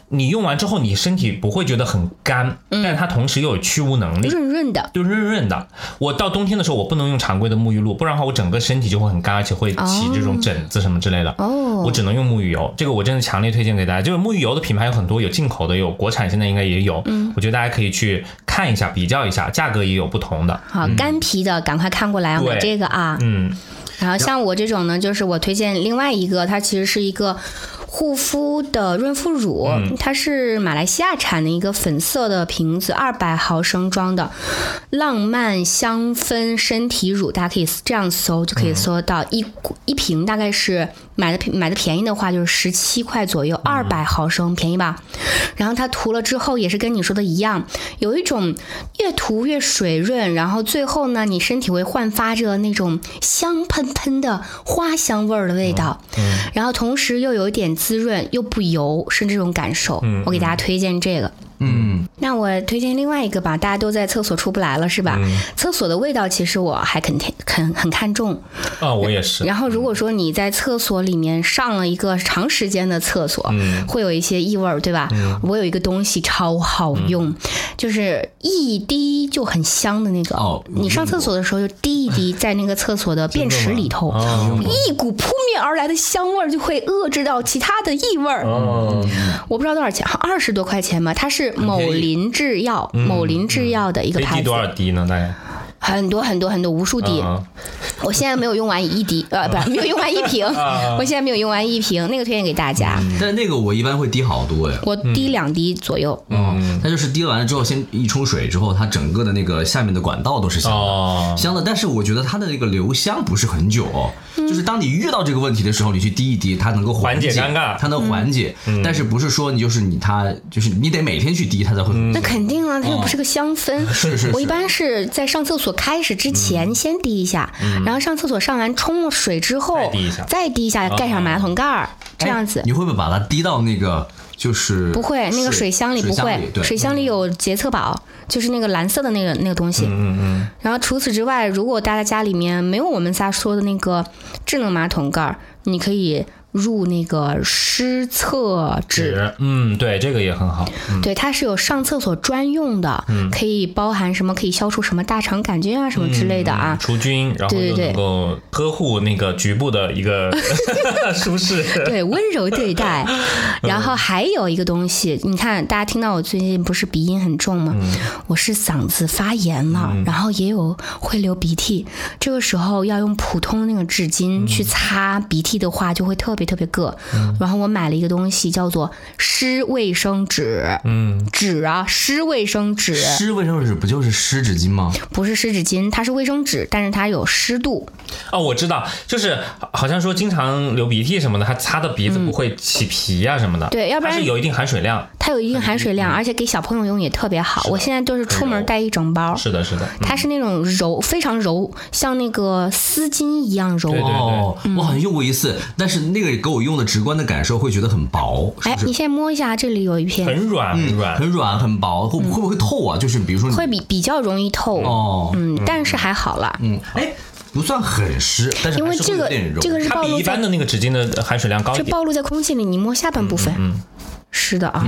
你用完之后，你身体不会觉得很干，但是它同时又有去污能力。润润的。就润润的。我到冬天的时候，我不能用常规的沐浴露，不然的话，我整个身体就会很干，而且会起这种疹子什么之类的。哦我只能用沐浴油，这个我真的强烈推荐给大家。就是沐浴油的品牌有很多，有进口的，有国产，现在应该也有。嗯，我觉得大家可以去看一下，比较一下，价格也有不同的。好，干皮的赶快看过来啊，买这个啊。嗯，然后像我这种呢，就是我推荐另外一个，它其实是一个护肤的润肤乳，它是马来西亚产的一个粉色的瓶子，二百毫升装的浪漫香氛身体乳，大家可以这样搜就可以搜到一股一瓶，大概是买的便买的便宜的话就是十七块左右，二百毫升便宜吧？然后它涂了之后也是跟你说的一样，有一种越涂越水润，然后最后呢，你身体会焕发着那种香喷喷的花香味儿的味道，然后同时又有一点滋润，又不油，是这种感受。我给大家推荐这个。嗯，那我推荐另外一个吧，大家都在厕所出不来了，是吧？厕所的味道其实我还肯定很很看重。啊，我也是。然后如果说你在厕所里面上了一个长时间的厕所，嗯会有一些异味儿，对吧？我有一个东西超好用，就是一滴就很香的那个。哦你上厕所的时候就滴一滴在那个厕所的便池里头，哦一股扑面而来的香味儿就会遏制到其他的异味儿。哦，我不知道多少钱，二十多块钱吧。它是某林制药，某林制药的一个牌子多，少滴呢？大概？很多很多很多无数滴。嗯我现在没有用完一滴，呃，不是没有用完一瓶，<laughs> 我现在没有用完一瓶，那个推荐给大家。但是那个我一般会滴好多呀。我滴两滴左右，嗯，它就是滴完了之后，先一冲水之后，它整个的那个下面的管道都是香的，哦。香的。但是我觉得它的那个留香不是很久，就是当你遇到这个问题的时候，你去滴一滴，它能够缓解解尴尬。它能缓解。但是不是说你就是你它就是你得每天去滴它才会。那肯定啊，它又不是个香氛。<laughs> 是是是。我一般是在上厕所开始之前先滴一下，然后上厕所上完冲了水之后再滴一下。再滴一下，盖上马桶盖儿，这样子。哎。你会不会把它滴到那个就是不会，那个水箱里不会，对，水箱里有洁厕宝，就是那个蓝色的那个那个东西。嗯嗯。然后除此之外，如果大家家里面没有我们仨说的那个智能马桶盖儿，你可以入那个湿厕纸。嗯，对，这个也很好。嗯对，它是有上厕所专用的，可以包含什么？可以消除什么大肠杆菌啊什么之类的啊。除菌，然后又对对能够呵护那个局部的一个 <laughs> 舒适。对，温柔对待。然后还有一个东西，你看，大家听到我最近不是鼻音很重吗？我是嗓子发炎了，然后也有会流鼻涕，这个时候要用普通那个纸巾去擦鼻涕的话，就会特别特别硌。然后我买了一个东西叫做湿卫生纸，嗯，纸啊，湿卫生纸，湿卫生纸不就是湿纸巾吗？不是湿纸巾，它是卫生纸，但是它有湿度。哦，我知道，就是好像说经常流鼻涕什么的，它擦的鼻子不会起皮啊什么的。对要不然它是有一定含水量。它有一定含水量，而且给小朋友用也特别好。我现在就是出门带一整包，是的，是的。它是那种柔，非常柔，像那个丝巾一样柔。对对哦，我好像用过一次，但是那个给我用的直观的感受会觉得很薄，是不，是？哎你现在摸一下，这里有一片，很软，很软。很软很薄，会会不会透啊？就是比如说会比比较容易透。哦，嗯，但是还好啦，嗯，哎，不算很湿，但是是因为这个。这个是暴露在一般的那个纸巾的含水量高一点。这暴露在空气里，你摸下半部分，嗯，湿的啊。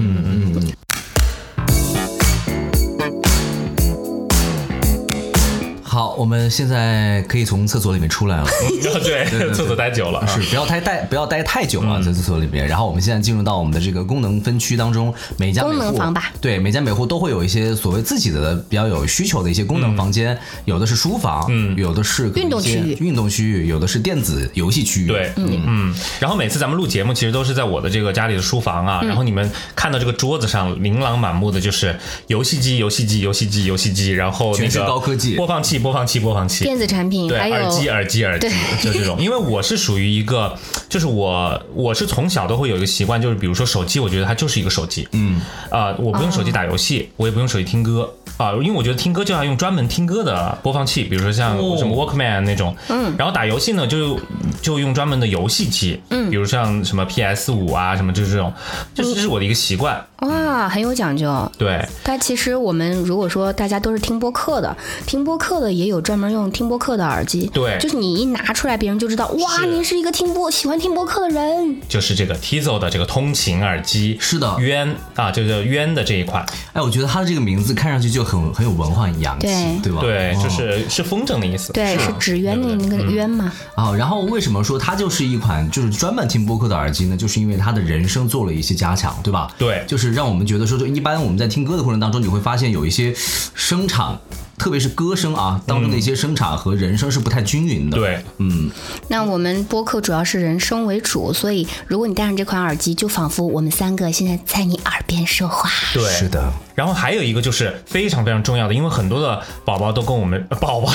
好，我们现在可以从厕所里面出来了。<laughs> 对，厕所待久了。啊。是不要待待不要待太久啊，在厕所里面。然后我们现在进入到我们的这个功能分区当中，每家每户功能房吧。对每家每户都会有一些所谓自己的比较有需求的一些功能房间，有的是书房，嗯，有的是运动区。域运动区域，有的是电子游戏区。域，对，嗯。然后每次咱们录节目，其实都是在我的这个家里的书房嗯。啊。然后你们看到这个桌子上琳琅满目的就是游戏机、游戏机、游戏机、游戏机，然后那全是个高科技。播放器、播放器、播放器。电子产品对，耳机、耳机、耳机，就这种。<laughs> 因为我是属于一个，就是我我是从小都会有一个习惯，就是比如说手机，我觉得它就是一个手机，嗯，啊、我不用手机打游戏，我也不用手机听歌，啊，因为我觉得听歌就要用专门听歌的播放器，比如说像哦什么 Walkman 那种，嗯，然后打游戏呢就就用专门的游戏机，嗯，比如像什么 PS 五啊什么就是这种，就是这是我的一个习惯，哇，很有讲究。对，但其实我们如果说大家都是听播客的，听播客的也有专门用听播客的耳机，对。就是你一拿出来，别人就知道，哇，您是一个听播喜欢听播客的人。就是这个 Tizo 的这个通勤耳机，是的渊啊，就叫渊的这一款，哎，我觉得它的这个名字看上去就很很有文化洋气，对对吧？对，哦就是是风筝的意思，对，是纸鸢的那个鸢嘛。啊，然后为什么说它就是一款就是专门听播客的耳机呢？就是因为它的人声做了一些加强，对吧？对就是让我们觉得说，就一般我们在听歌的过程当中，你会发现有一些声场，特别是歌声啊当中的一些声场和人声是不太均匀的。，对，嗯，那我们播客主要是人声为主，所以如果你戴上这款耳机，就仿佛我们三个现在在你耳边说话。对，是的。然后还有一个就是非常非常重要的，因为很多的宝宝都跟我们呃宝宝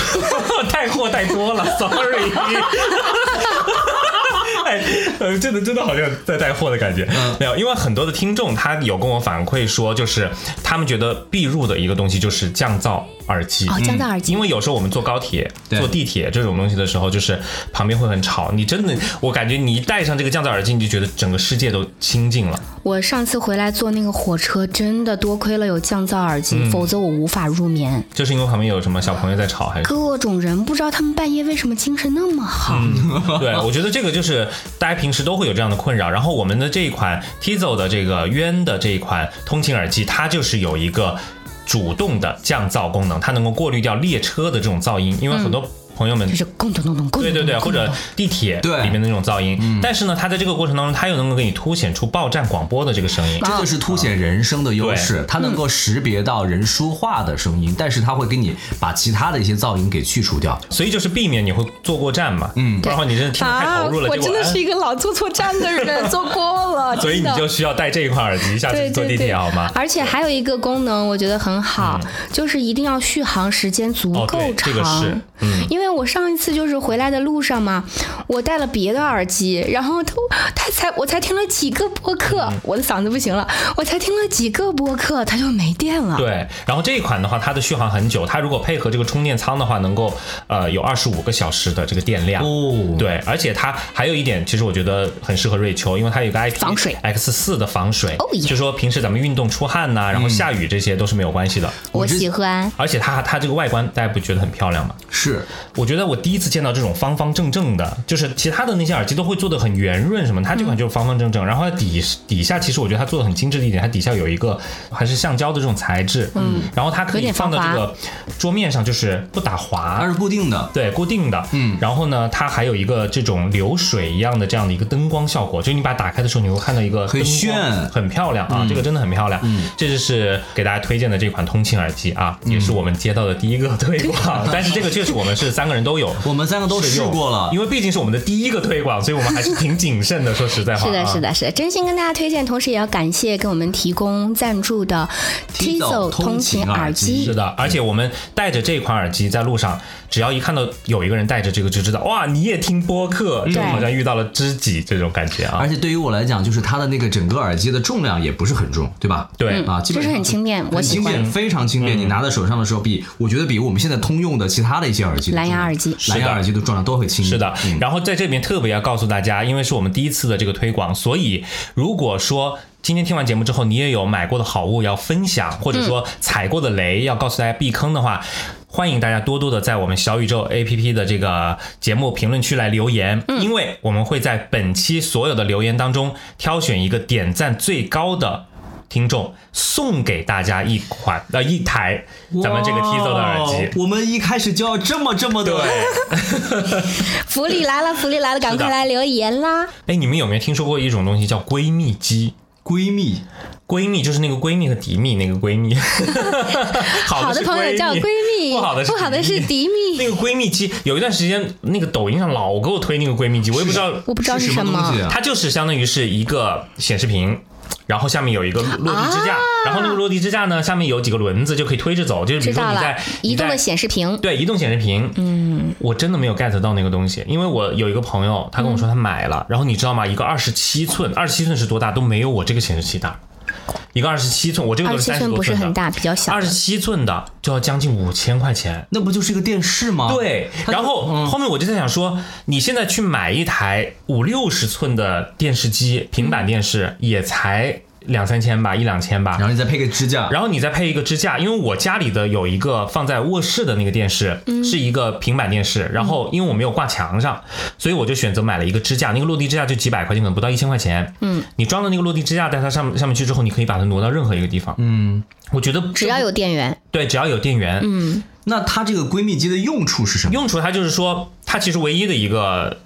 带货带多了，sorry。<laughs> <laughs> <laughs> 哎，呃，真的真的好像在带货的感觉。没有，因为很多的听众他有跟我反馈说，就是他们觉得必入的一个东西就是降噪耳机。哦，降噪耳机因。为有时候我们坐高铁、坐地铁这种东西的时候，就是旁边会很吵。你真的，我感觉你一戴上这个降噪耳机，你就觉得整个世界都清静了。我上次回来坐那个火车，真的多亏了有降噪耳机，嗯否则我无法入眠。就是因为旁边有什么小朋友在吵，还是？各种人，不知道他们半夜为什么精神那么好。嗯对，我觉得这个就是大家平时都会有这样的困扰。然后我们的这一款 Tizo 的这个渊的这一款通勤耳机，它就是有一个主动的降噪功能，它能够过滤掉列车的这种噪音，因为很多朋友们就是咚咚咚咚，咚对对对，或者地铁对里面的那种噪音。但是呢，它在这个过程当中，它又能够给你凸显出报站广播的这个声音。这就是凸显人声的优势，它能够识别到人说话的声音，但是它会给你把其他的一些噪音给去除掉。所以就是避免你会坐过站嘛，嗯，不然的话你真的听得太投入了，啊我真的是一个老坐错站的人，<laughs> 坐过了，所以你就需要戴这一块耳机下对次坐地铁好吗？而且还有一个功能，我觉得很好，就是一定要续航时间足够长。这个是嗯因为我上一次就是回来的路上嘛，我带了别的耳机，然后都他才我才听了几个播客，嗯我的嗓子不行了，我才听了几个播客，它就没电了。对，然后这一款的话，它的续航很久，它如果配合这个充电仓的话，能够呃有二十五个小时的这个电量。哦，对，而且它还有一点，其实我觉得很适合瑞秋，因为它有个 IP 防水 X 四的防水，就说平时咱们运动出汗呐、然后下雨这些都是没有关系的。我喜欢。而且它它这个外观，大家不觉得很漂亮吗？是。我觉得我第一次见到这种方方正正的，就是其他的那些耳机都会做的很圆润什么，它这款就是方方正正。然后它底底下其实我觉得它做的很精致的一点，它底下有一个还是橡胶的这种材质，嗯，然后它可以放到这个桌面上，就是不打滑，它是固定的。对，固定的，嗯，然后呢，它还有一个这种流水一样的这样的一个灯光效果，就是你把它打开的时候，你会看到一个很炫。很漂亮啊，这个真的很漂亮，嗯，这就是给大家推荐的这款通勤耳机啊，也是我们接到的第一个推广，<laughs> 但是这个确实我们是三个人都有。我们三个都试用过了因，为毕竟是我们的第一个推广，所以我们还是挺谨慎的。说实在话，是的，啊是。的，是的，真心跟大家推荐，同时也要感谢给我们提供赞助的 Tizo 通勤耳机。是的，而且我们带着这款耳机在路上，只要一看到有一个人带着这个，就知道哇，你也听播客，就好像遇到了知己这种感觉啊而。且对于我来讲，就是它的那个整个耳机的重量也不是很重，对吧？对啊，基本上就是很轻便我喜欢很轻便，非常轻便。你拿在手上的时候，比我觉得比我们现在通用的其他的一些耳机蓝牙耳机。蓝牙耳机的重量都会轻。是的，嗯。然后在这边特别要告诉大家，因为是我们第一次的这个推广，所以如果说今天听完节目之后，你也有买过的好物要分享，或者说踩过的雷要告诉大家避坑的话。欢迎大家多多的在我们小宇宙 APP 的这个节目评论区来留言，因为我们会在本期所有的留言当中挑选一个点赞最高的听众，送给大家一款呃一台咱们这个 Tizo 的耳机。我们一开始就要这么这么的对，<laughs> 福利来了，福利来了，赶快来留言啦！哎，你们有没有听说过一种东西叫闺蜜机？闺蜜，闺蜜就是那个闺蜜和敌蜜那个闺蜜，<laughs> 好好的朋友叫闺蜜，不好的是不好的是敌那。个闺蜜机有一段时间，那个抖音上老给我推那个闺蜜机，我也不知道，我不知道是什么东西啊它就是相当于是一个显示屏。然后下面有一个落地支架，然后那个落地支架呢，下面有几个轮子就可以推着走，就是比如说你在，移动的显示屏。对移动显示屏，嗯，我真的没有 get 到那个东西，因为我有一个朋友，他跟我说他买了，然后你知道吗？一个二十七寸，二十七寸是多大都没有我这个显示器大。一个二十七寸，我这个都是三十二十七寸多寸的，不是很大，比较小的。二十七寸的就要将近五千块钱。那不就是一个电视吗？，对，然后后面我就在想说，你现在去买一台五六十寸的电视机，平板电视也才两三千吧，一两千吧然。后你再配个支架，然后你再配一个支架，因为我家里的有一个放在卧室的那个电视，是一个平板电视，然后因为我没有挂墙上，所以我就选择买了一个支架，那个落地支架就几百块钱，可能不到一千块钱。嗯，你装了那个落地支架在它上上面去之后，你可以把它挪到任何一个地方。嗯，我觉得只要有电源，对，只要有电源，嗯，那它这个闺蜜机的用处是什么？用处它就是说，它其实唯一的一个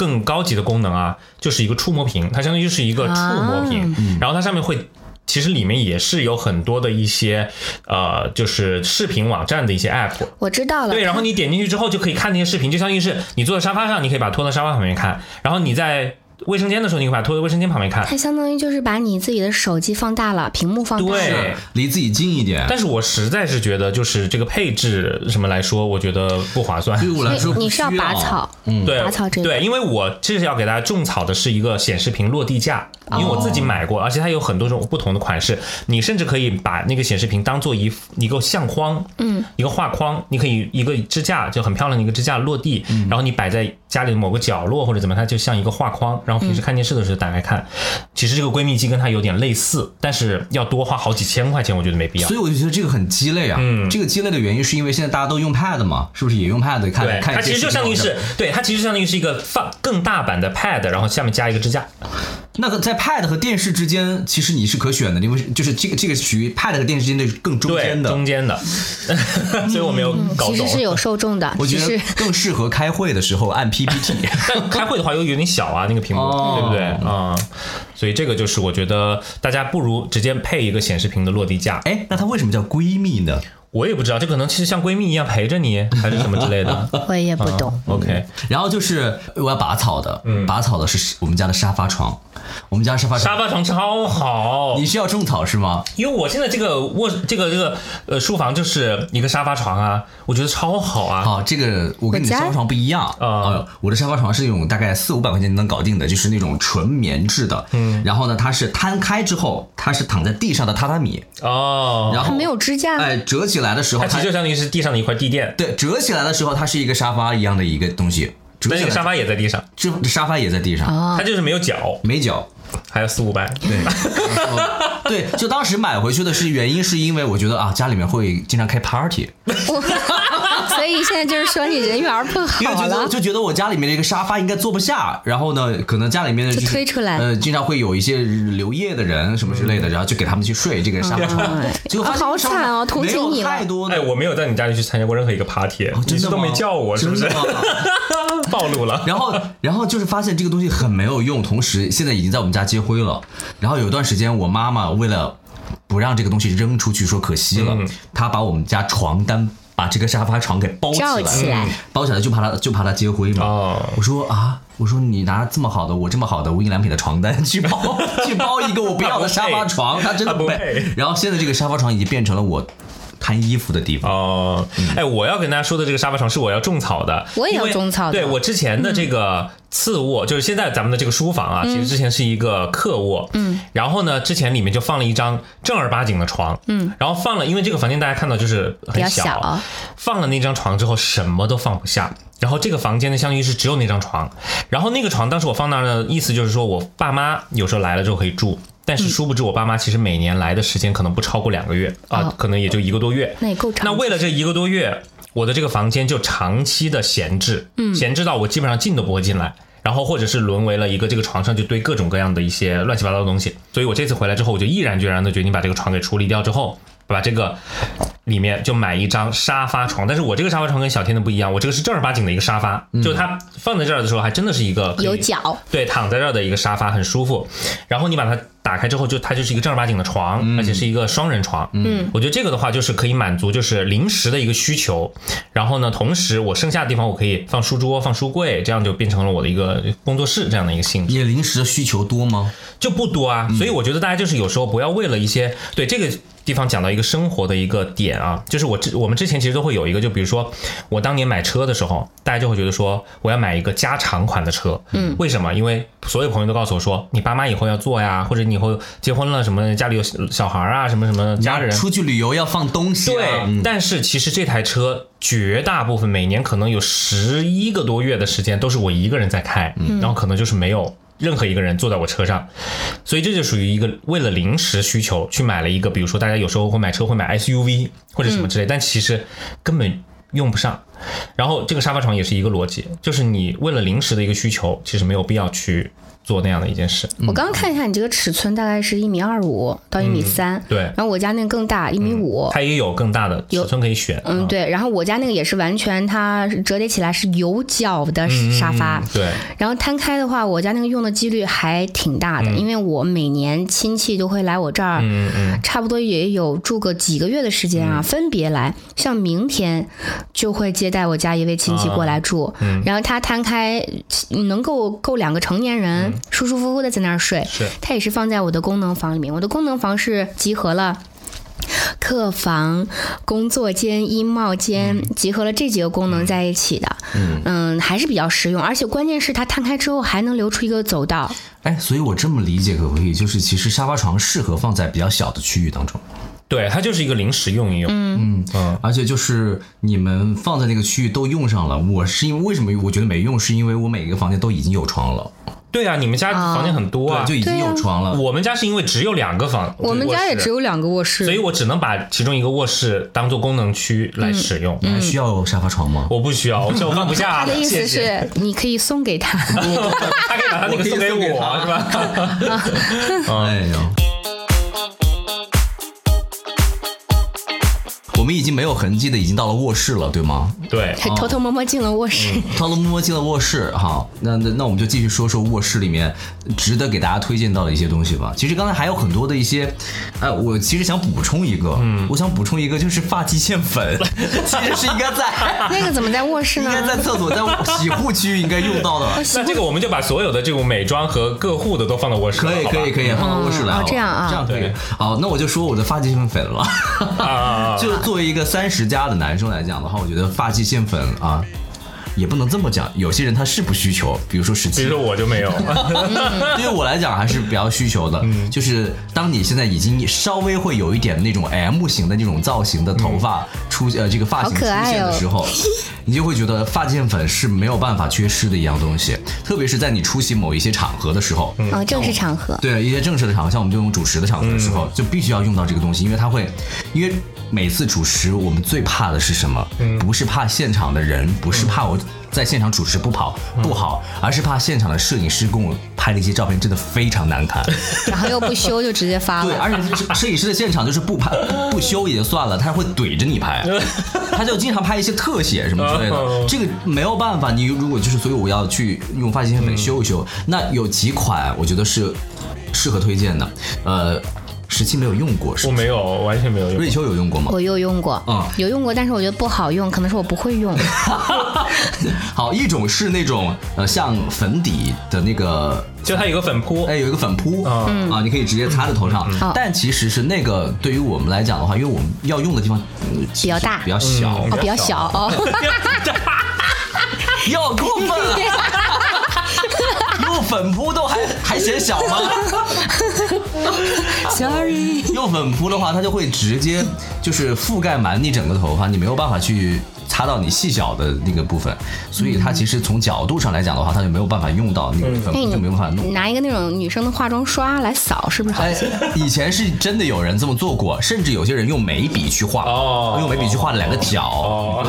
更高级的功能啊，就是一个触摸屏，它相当于是一个触摸屏，然后它上面会。其实里面也是有很多的一些，呃，就是视频网站的一些 app，我知道了。对，然后你点进去之后就可以看那些视频，就相当于是你坐在沙发上，你可以把它拖到沙发旁边看，然后你在卫生间的时候，你可以把它拖到卫生间旁边看。它相当于就是把你自己的手机放大了，屏幕放大了。对，离自己近一点。但是我实在是觉得，就是这个配置什么来说，我觉得不划算。对我来说，你你是要拔草，嗯，对，拔草这个对，因为我这是要给大家种草的是一个显示屏落地架，因为我自己买过，而且它有很多种不同的款式，你甚至可以把那个显示屏当做一一个相框，嗯，一个画框，你可以一个支架就很漂亮的一个支架落地，然后你摆在家里的某个角落或者怎么，它就像一个画框，然后平时看电视的时候打开看。其实这个闺蜜机跟它有点类似，但是要多花好几千块钱，我觉得没必要所。以我就觉得这个很鸡肋啊。嗯这个鸡肋的原因是因为现在大家都用 Pad 嘛，是不是也用 Pad 看对，看它其实就相当于是，对，它其实相当于是一个放更大版的 Pad，然后下面加一个支架。那个在 Pad 和电视之间，其实你是可选的，因为就是这个这个属于 Pad 和电视之间的更中，间的。中间的，<laughs> 所以我没有搞懂。其实是有受众的，我觉得更适合开会的时候按 PPT。<laughs> 但开会的话又有点小啊，那个屏幕，哦对不对啊、所以这个就是我觉得大家不如直接配一个显示屏的落地架。哎，那它为什么叫闺蜜呢？我也不知道，这可能其实像闺蜜一样陪着你，还是什么之类的。<laughs> 我也不懂。OK，然后就是我要拔草的，嗯拔草的是我们家的沙发床，我们家沙发床。沙发床超好你，需要种草是吗？因为我现在这个卧这个这个呃书房就是一个沙发床啊，我觉得超好啊。好，这个我跟你的沙发床不一样啊呃我的沙发床是那种大概四五百块钱能搞定的，就是那种纯棉质的。嗯，然后呢，它是摊开之后，它是躺在地上的榻榻米，哦，然后它没有支架，哎折起来的时候，它它其实就相当于是地上的一块地垫，对折起来的时候，它是一个沙发一样的一个东西。折起来那个沙发也在地上，这沙发也在地上，哦它就是没有脚，没脚。还有四五百。对，<laughs> 对，就当时买回去的是原因是因为我觉得啊，家里面会经常开 party，<laughs> 所以现在就是说你人缘不好因为觉得。就觉得我家里面的一个沙发应该坐不下，然后呢，可能家里面的就推出来。呃，经常会有一些留夜的人什么之类的，然后就给他们去睡这个沙发。床嗯，结果发现啊好这个沙发惨哦同情没有你了太多的哎，我没有在你家里去参加过任何一个 party，、哦真的你都没叫我，是不是？<laughs> 暴露了。然后，然后就是发现这个东西很没有用，同时现在已经在我们家接灰了。然后有段时间，我妈妈为了不让这个东西扔出去，说可惜了，嗯。她把我们家床单把这个沙发床给包起来，起来包起来就怕它就怕它接灰嘛。哦我说啊，我说你拿这么好的，我这么好的无印良品的床单去包 <laughs> 去包一个我不要的沙发床，它真的不配配。然后现在这个沙发床已经变成了我摊衣服的地方。哦，哎，我要跟大家说的这个沙发床是我要种草的，我也要种草的。对我之前的这个次卧，就是现在咱们的这个书房啊，其实之前是一个客卧，嗯，然后呢，之前里面就放了一张正儿八经的床，嗯，然后放了，因为这个房间大家看到就是很小放了那张床之后什么都放不下。然后这个房间呢，相当于是只有那张床，然后那个床当时我放那儿的意思就是说我爸妈有时候来了之后可以住，但是殊不知我爸妈其实每年来的时间可能不超过两个月啊哦，可能也就一个多月。那也够长。那为了这一个多月，我的这个房间就长期的闲置，嗯，闲置到我基本上进都不会进来。然后或者是沦为了一个这个床上就堆各种各样的一些乱七八糟的东西，所以我这次回来之后，我就毅然决然的决定把这个床给处理掉之后，把这个里面就买一张沙发床。但是我这个沙发床跟小天的不一样，我这个是正儿八经的一个沙发，就它放在这儿的时候还真的是一个有脚，对，躺在这儿的一个沙发很舒服。然后你把它打开之后，就它就是一个正儿八经的床，而且是一个双人床。嗯，我觉得这个的话就是可以满足就是临时的一个需求。然后呢，同时我剩下的地方我可以放书桌、放书柜，这样就变成了我的一个工作室这样的一个性质，你临时的需求多吗？就不多啊。所以我觉得大家就是有时候不要为了一些对这个。地方讲到一个生活的一个点啊，就是我之我们之前其实都会有一个，就比如说我当年买车的时候，大家就会觉得说我要买一个加长款的车，嗯，为什么？因为所有朋友都告诉我说，你爸妈以后要坐呀，或者你以后结婚了什么，家里有小孩啊，什么什么家人。出去旅游要放东西、啊，对，嗯。但是其实这台车绝大部分每年可能有十一个多月的时间都是我一个人在开，然后可能就是没有任何一个人坐在我车上，所以这就属于一个为了临时需求去买了一个，比如说大家有时候会买车会买 SUV 或者什么之类，但其实根本用不上。然后这个沙发床也是一个逻辑，就是你为了临时的一个需求，其实没有必要去做那样的一件事。我刚刚看一下，你这个尺寸大概是一米二五到一米三、对然后我家那个更大，一米五、它也有更大的尺寸可以选。嗯，啊，对，然后我家那个也是完全它折叠起来是有脚的沙发，嗯对，然后摊开的话，我家那个用的几率还挺大的，因为我每年亲戚都会来我这儿，嗯嗯。差不多也有住个几个月的时间啊，分别来。像明天就会接待我家一位亲戚过来住，然后他摊开能够够两个成年人、舒舒服服的在那儿睡。是它也是放在我的功能房里面，我的功能房是集合了。客房、工作间、衣帽间，集合了这几个功能在一起的，嗯还是比较实用，而且关键是它摊开之后还能留出一个走道，哎，所以我这么理解可不可以？就是其实沙发床适合放在比较小的区域当中，对，它就是一个临时用一用。嗯嗯而且就是你们放在那个区域都用上了。我是因为为什么我觉得没用，是因为我每一个房间都已经有床了，对啊，你们家房间很多啊，对，就已经有床了。我们家是因为只有两个房，我们家也只有两个卧室，所以我只能把其中一个卧室当做功能区来使用。你还需要沙发床吗？我不需要，我我 <laughs> 放不下。他的意思是你可以送给他。<laughs> 他可以把他那个送给我 <laughs> 是吧？哎呀。我们已经没有痕迹的，已经到了卧室了，对吗？对，还偷偷摸摸进了卧室。偷偷摸摸进了卧室，好，那那那我们就继续说说卧室里面值得给大家推荐到的一些东西吧。其实刚才还有很多的一些，哎，我其实想补充一个，嗯，我想补充一个，就是发际线粉，<laughs> 其实是应该在 <laughs> 那个怎么在卧室呢？应该在厕所在洗护区应该用到的。那这个我们就把所有的这种美妆和各户的都放到卧室，可以可以可以，放到卧室来哦这样啊这样可以。好，那我就说我的发际线粉了。<laughs> 就作为一个三十加的男生来讲的话，我觉得发际线粉啊，也不能这么讲，有些人他是不需求，比如说十七比如，说我就没有，<laughs> 对于我来讲还是比较需求的。就是当你现在已经稍微会有一点那种 M 型的那种造型的头发出呃这个发型的时候，<laughs> 你就会觉得发际线粉是没有办法缺失的一样东西，特别是在你出席某一些场合的时候。哦，正式场合。对一些正式的场合，像我们这种主持的场合的时候，就必须要用到这个东西，因为它会，因为每次主持我们最怕的是什么？不是怕现场的人，不是怕我在现场主持不跑不好，而是怕现场的摄影师跟我拍的一些照片真的非常难看。<laughs> 然后又不修就直接发了对，了。而且这摄影师的现场就是不拍不修也就算了，他会怼着你拍，<laughs> 他就经常拍一些特写什么之类的哦。这个没有办法，你如果就是所以我要去用发际线粉修一修，那有几款我觉得是适合推荐的。呃，十七没有用过是我？没有，完全没有用瑞。秋有用过吗？我有用过，嗯有用过，但是我觉得不好用，可能是我不会用。<laughs> 好，一种是那种呃像粉底的那个就它有个粉扑，哎，有一个粉扑嗯啊，你可以直接擦在头上嗯。但其实是那个对于我们来讲的话，因为我们要用的地方嗯比较大比较小嗯，哦，比较小哦。<laughs> <laughs> 要过分了。用粉扑都还还嫌小吗？<laughs> Sorry，用粉扑的话，它就会直接就是覆盖满你整个头发，你没有办法去擦到你细小的那个部分，所以它其实从角度上来讲的话，它就没有办法用到那个粉哎，扑，就没有办法弄你。拿一个那种女生的化妆刷来扫，是不是好哎些？，以前是真的有人这么做过，甚至有些人用眉笔去画，哦用眉笔去画了两个角。哦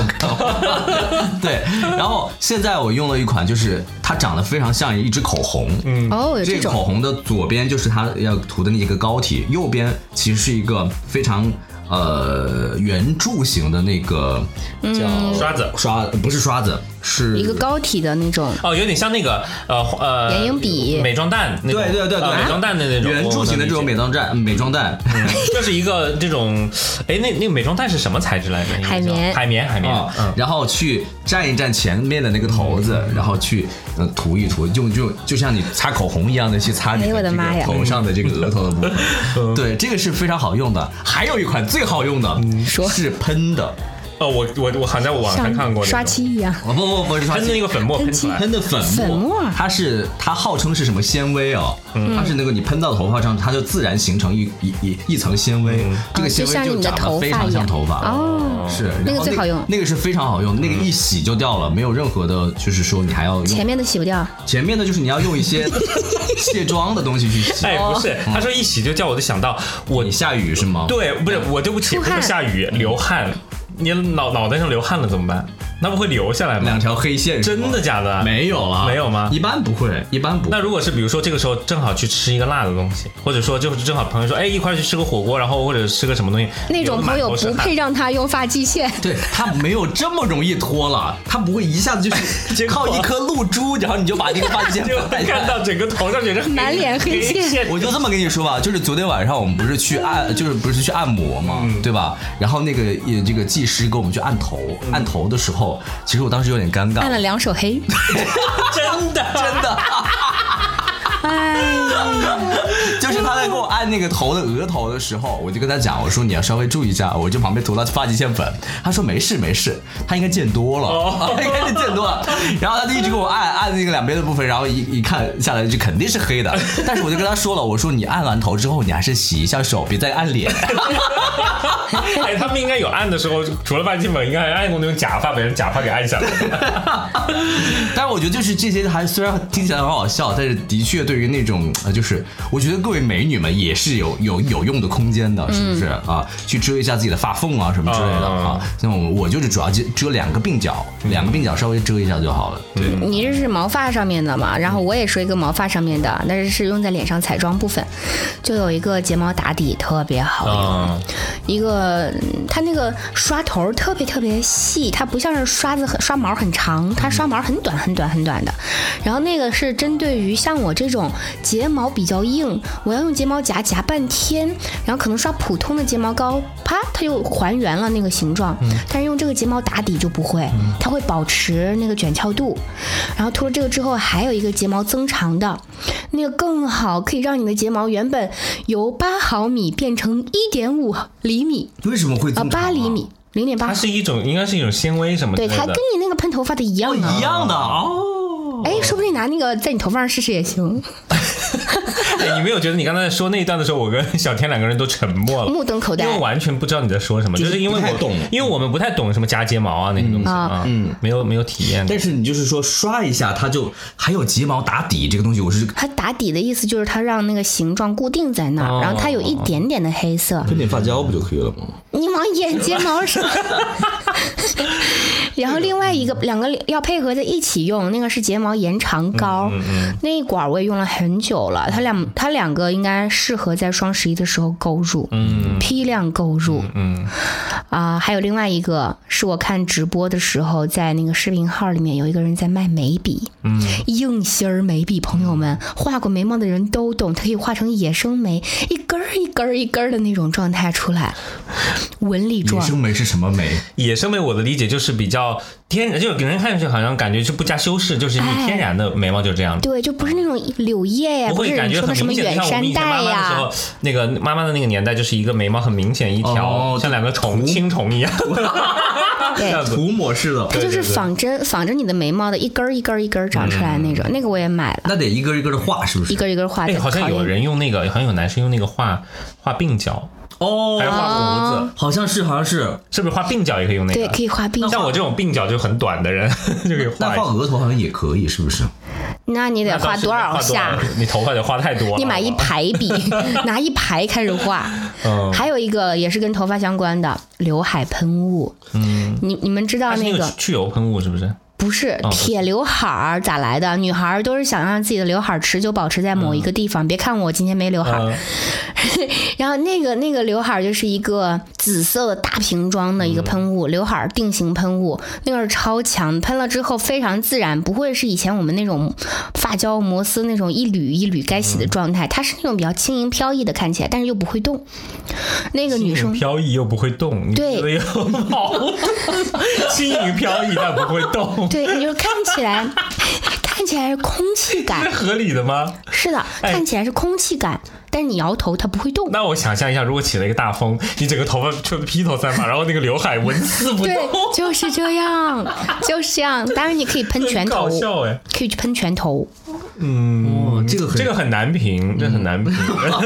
<laughs> 对，然后现在我用了一款，就是它长得非常像一支口红。嗯，哦，有这。个口红的左边就是它要涂的那个膏体，右边其实是一个非常呃圆柱形的那个叫刷子。刷不是刷子，是。一个膏体的那种。哦，有点像那个呃呃眼影笔。美妆蛋那种，对对对对呃美妆蛋的那种圆柱形的这种美，妆蛋、美妆蛋，就是一个这种，哎，那那个美妆蛋是什么材质来着？海绵。海绵，海绵。然后去蘸一蘸前面的那个头子，然后去呃涂一涂，就就就像你擦口红一样的去擦你哎我的这个妈呀头上的这个额头的部分。<laughs> 对，这个是非常好用的。还有一款最好用的，说。是喷的，哦，我我我好像在网上看过刷漆一样。哦不不不是刷漆。喷的那个粉末喷出来，喷的粉末，粉末。它是它号称是什么纤维哦？嗯。它是那个你喷到头发上，它就自然形成一一一一层纤维，这个纤维哦就长得非常像头发哦。是。那个最好用。那个是非常好用，那个一洗就掉了，没有任何的，就是说你还要用。前面的洗不掉，前面的就是你要用一些 <laughs> 卸妆的东西去洗。哎，不是，他说一洗就掉我就想到我你下雨是吗？对，不是我对不起，不是下雨流汗，你脑脑袋上流汗了怎么办？那不会留下来吗？两条黑线，真的假的？没有了，没有吗一般不会，一般不会。那如果是比如说这个时候正好去吃一个辣的东西，或者说就是正好朋友说，哎，一块去吃个火锅，然后或者吃个什么东西，那种朋友不配让他用发际线。<laughs> 对他没有这么容易脱了，他不会一下子就是 <laughs> 靠一颗露珠，然后你就把这个发际线 <laughs> 就看到整个头上全是满脸黑线我就这么跟你说吧，就是昨天晚上我们不是去按，就是不是去按摩嘛，对吧？然后那个也这个技师给我们去按头，按头的时候，其实我当时有点尴尬按，了两手黑，<laughs> 真的真的。哎，<laughs> 就是他在给我按那个头的额头的时候，我就跟他讲，我说你要稍微注意一下，我就旁边涂了发际线粉。他说没事没事，他应该见多了，<laughs> 他应该是见多了。然后他就一直给我按按那个两边的部分，然后一一看下来就肯定是黑的。<laughs> 但是我就跟他说了，我说你按完头之后，你还是洗一下手，别再按脸。哎，他们应该有按的时候，除了发际粉，应该还按过那种假发，把人假发给按下来。但是我觉得就是这些还虽然听起来很好笑，但是的确对于那种呃，就是我觉得各位美女们也是有有有用的空间的，是不是啊？去遮一下自己的发缝啊什么之类的嗯啊。那我我就是主要遮遮两个鬓角，两个鬓角稍微遮一下就好了。对，你这是毛发上面的嘛？然后我也说一个毛发上面的，但是是用在脸上彩妆部分，就有一个睫毛打底特别好用。嗯，一个嗯它那个刷头特别特别细，它不像是刷子很刷毛很长，它刷毛很短很短很短的。然后那个是针对于像我这种睫毛比较硬，我要用睫毛夹夹半天，然后可能刷普通的睫毛膏，啪，它就还原了那个形状。但是用这个睫毛打底就不会，它会保持那个卷翘度。然后涂了这个之后，还有一个睫毛增长的，那个更好，可以让你的睫毛原本由八毫米变成一点五厘米。为什么会八厘米，零点八它。是一种应该是一种纤维什么的对，它跟。你那个喷头发的一样啊。一样的哦。哎，说不定拿那个在你头发上试试也行。<laughs> 哎，你没有觉得你刚才说那一段的时候，我跟小天两个人都沉默了，目瞪口呆因为完全不知道你在说什么，就是因为我懂因为我们不太懂什么夹睫毛啊那些东西啊，嗯，没有没有体验。但是你就是说刷一下，它就还有睫毛打底这个东西，我是它打底的意思就是它让那个形状固定在那儿，哦然后它有一点点的黑色。喷点发胶不就可以了吗？你往眼睫毛上。<laughs> 然后另外一个两个要配合在一起用，那个是睫毛延长膏，那一管我也用了很久了。它两它两个应该适合在双十一的时候购入，嗯，批量购入，嗯，啊、还有另外一个是我看直播的时候，在那个视频号里面有一个人在卖眉笔，嗯，硬芯儿眉笔，朋友们画过眉毛的人都懂，它可以画成野生眉，一根儿一根儿一根儿的那种状态出来，纹理状野。生眉是什么眉？野生眉我的理解就是比较天然，就给人看上去好像感觉是不加修饰，就是你哎天然的眉毛就这样。对，就不是那种柳叶呀，不会感觉你说的什么很明显，远山像我们以前妈黛呀。妈的时候，，那个妈妈的那个年代，就是一个眉毛很明显一条，哦像两个虫青虫一样。<laughs> 这样子。涂抹式的，它就是对对仿真仿着你的眉毛的一根儿一根儿一根儿长出来那种，那个我也买了，那得一根一根的画，是不是？一根儿一根儿画哎，好像有人用那个，好像有男生用那个画画鬓角，哦还是画胡子，好像是，好像是。是不是画鬓角也可以用那个？对，可以画鬓角。像我这种鬓角就很短的人 <laughs> 就可以画那。画额头好像也可以，是不是？那你得画多少画下？你头发得画太多了。你买一排笔，<laughs> 拿一排开始画。嗯还有一个也是跟头发相关的刘海喷雾。嗯，你你们知道那那个个去油喷雾是不是？不是哦铁刘海儿咋来的？女孩儿都是想让自己的刘海儿持久保持在某一个地方。别看我今天没刘海儿，嗯。<laughs> 然后那个那个刘海儿就是一个紫色的大瓶装的一个喷雾，刘海儿定型喷雾，那个是超强，喷了之后非常自然，不会是以前我们那种发胶摩丝那种一缕一缕该洗的状态，它是那种比较轻盈飘逸的看起来，但是又不会动。那个女生飘逸又不会动，对。<laughs> 轻盈飘逸但不会动，对，你就看起来 <laughs> 看起来是空气感。<laughs> 是，合理的吗？是的，哎。看起来是空气感，但是你摇头它不会动。那我想象一下，如果起了一个大风，你整个头发吹得披头散发，<laughs> 然后那个刘海纹丝不动对动，，就是这样，<laughs> 就是这样。当然你可以喷拳头搞，笑哎。可以去喷拳头。嗯，这个很这个很难评，这很难评。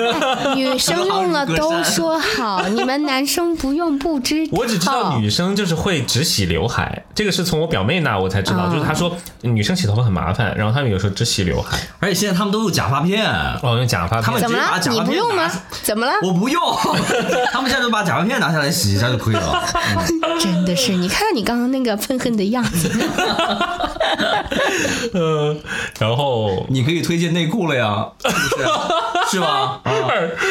<laughs> 女生用了都说好，你们男生不用不知道。我只知道女生就是会只洗刘海，这个是从我表妹那我才知道，哦就是她说女生洗头发很麻烦，然后她们有时候只洗刘海，而且现在他们都用假发片，哦，用假发片他们怎么了直接把？假你发片拿不用吗？怎么了？我不用，<laughs> 他们现在就把假发片拿下来洗一下就可以了。<laughs> 真的是，你看你刚刚那个愤恨的样子。<laughs> 呃，然后你可以推荐内裤了呀，是不是？是吧？啊，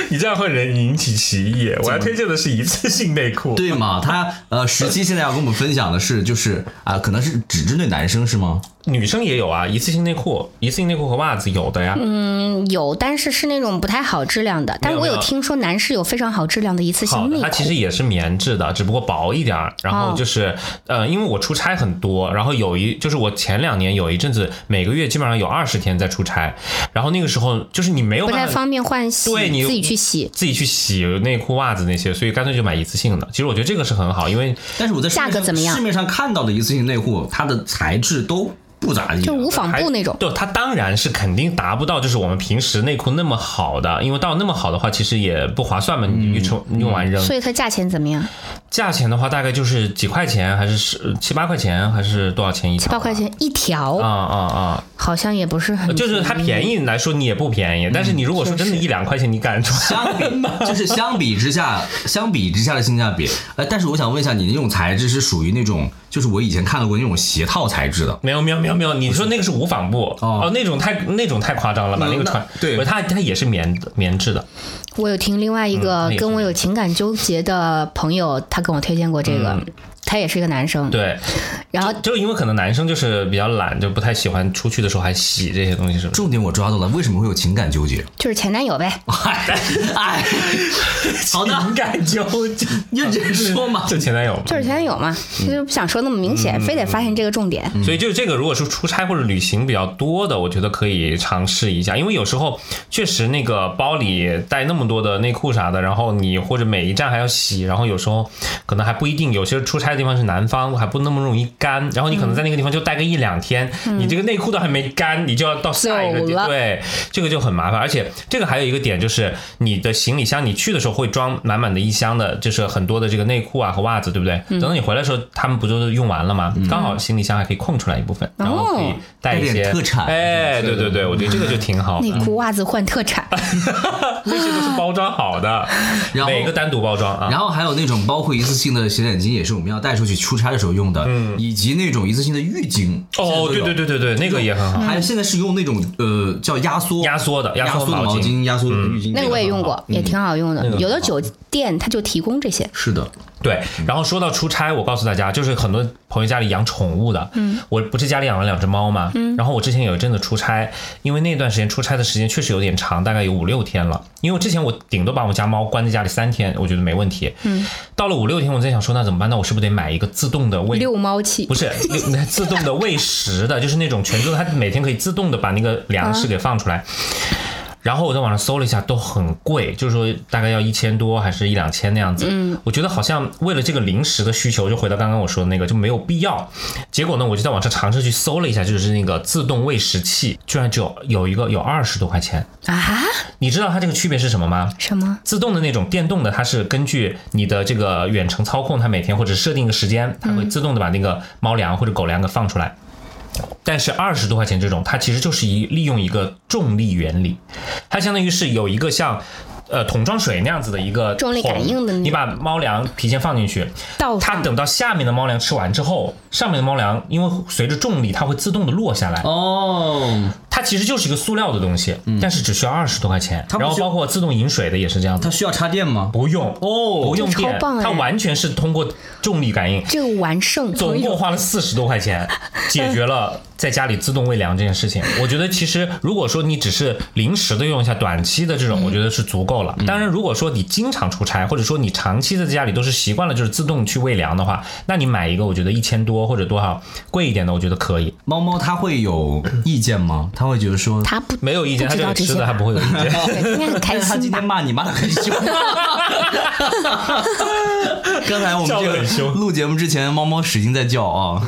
你这样会人引起歧义。我要推荐的是一次性内裤，对吗？他呃，十七现在要跟我们分享的是，就是啊、可能是只针对男生是吗？女生也有啊，一次性内裤、一次性内裤和袜子有的呀。嗯，有，但是是那种不太好质量的。但是我有有听说男士有非常好质量的一次，性内裤。它其实也是棉质的，只不过薄一点儿。然后就是，呃，因为我出差很多，然后有一就是我前两年有一阵子每个月基本上有二十天在出差，然后那个时候就是你没有不太方便换洗，对你自己去洗。自己去洗内裤、袜子那些，所以干脆就买一次性的。其实我觉得这个是很好，因为但是我在价格怎么样市面上看到的一次性内裤，它的材质都不咋地，就无纺布那种。对它当然是肯定达不到就是我们平时内裤那么好的，因为到那么好的话，其实也不划算嘛，你用冲用完扔。所以它价钱怎么样？价钱的话，大概就是几块钱，还是十七八块钱，还是多少钱一条？七八块钱一条，啊啊啊！好像也不是很，就是它便宜来说，你也不便宜。但是你如果说真的一两块钱，你敢穿？相比 <laughs> 就是相比之下，相比之下的性价比。呃，但是我想问一下，你那种材质是属于那种，就是我以前看到过那种鞋套材质的。没有没有没有没有，你说那个是无纺布哦。哦，那种太那种太夸张了吧？嗯那那个穿对。不是它它也是棉的棉质的，我有听另外一个跟我有情感纠结的朋友，他跟我推荐过这个，他也是一个男生，嗯对，然后就因为可能男生就是比较懒，就不太喜欢出去的时候还洗这些东西，是吧？重点我抓到了，为什么会有情感纠结？就是前男友呗，哎哎，好的，情感纠结，认真说嘛。就前男友嘛。就是前男友嘛，就是不想说那么明显，非得发现这个重点。所以就这个，如果是出差或者旅行比较多的，我觉得可以尝试一下，因为有时候确实那个包里带那么多的内裤啥的，然后你或者每一站还要洗，然后有时候可能还不一定，有些出差的地方是南方，还不那么容易干，然后你可能在那个地方就待个一两天，你这个内裤都还没干，你就要到下一个对，这个就很麻烦，而且这个还有一个点就是你的行李箱，你去的时候会装满满的一箱的，就是很多的这个内裤啊和袜子，对不对？等到你回来的时候，他们不都用完了吗？刚好行李箱还可以空出来一部分，然后可以带一些特产哎，对对对，我觉得这个就挺好的内。裤、袜子换特产，那些都是包装好的，<laughs> 然后每个单独包装啊。然后还有那种包括一次性的洗脸巾，也是我们要带出去出差的时候用的，以及那种一次性的浴巾。哦，对对对。对对对，那个也很好，还有现在是用那种呃叫压缩压缩的压压缩的毛巾。压缩的浴巾，那个我也用过，嗯也挺好用的那。个有的酒店它就提供这些，是的，对，然后说到出差，我告诉大家，就是很多朋友家里养宠物的，嗯，我不是家里养了两只猫嘛，嗯，然后我之前有一阵子出差，因为那段时间出差的时间确实有点长，大概有五六天了。因为我之前我顶多把我家猫关在家里三天，我觉得没问题，嗯，到了五六天，我在想说那怎么办？那我是不是得买一个自动的喂遛猫器不是那自动的喂食的，就是那种全自动，它每天可以自动的把那个粮食给放出来。然后我在网上搜了一下，都很贵，就是说大概要一千多，还是一两千那样子。嗯，我觉得好像为了这个零食的需求，就回到刚刚我说的那个，就没有必要。结果呢，我就在网上尝试去搜了一下，就是那个自动喂食器，居然就有有一个有二十多块钱。啊？你知道它这个区别是什么吗？什么？自动的那种电动的，它是根据你的这个远程操控，它每天或者设定一个时间，它会自动的把那个猫粮或者狗粮给放出来。但是二十多块钱这种，它其实就是一利用一个重力原理，它相当于是有一个像呃桶装水那样子的一个重力感应的那你把猫粮提前放进去，它等到下面的猫粮吃完之后，上面的猫粮因为随着重力它会自动的落下来。哦，它其实就是一个塑料的东西，但是只需要二十多块钱。然后包括自动饮水的也是这样子，它需要插电吗？不用哦不用电，棒哎它完全是通过重力感应。这个完胜，总共花了四十多块钱，<laughs> 解决了在家里自动喂粮这件事情。我觉得其实如果说你只是临时的用一下，短期的这种，我觉得是足够了。当然，如果说你经常出差，或者说你长期的在家里都是习惯了就是自动去喂粮的话，那你买一个我觉得一千多或者多少贵一点的，我觉得可以。猫猫它会有意见吗？它会觉得说，他不没有意见，它不知这道这些吧个吃的还不会有意见。<laughs> 对应该很开但是他今心吧天？骂你骂的很凶。刚才我们这个很凶录节目之前，猫猫使劲在叫啊。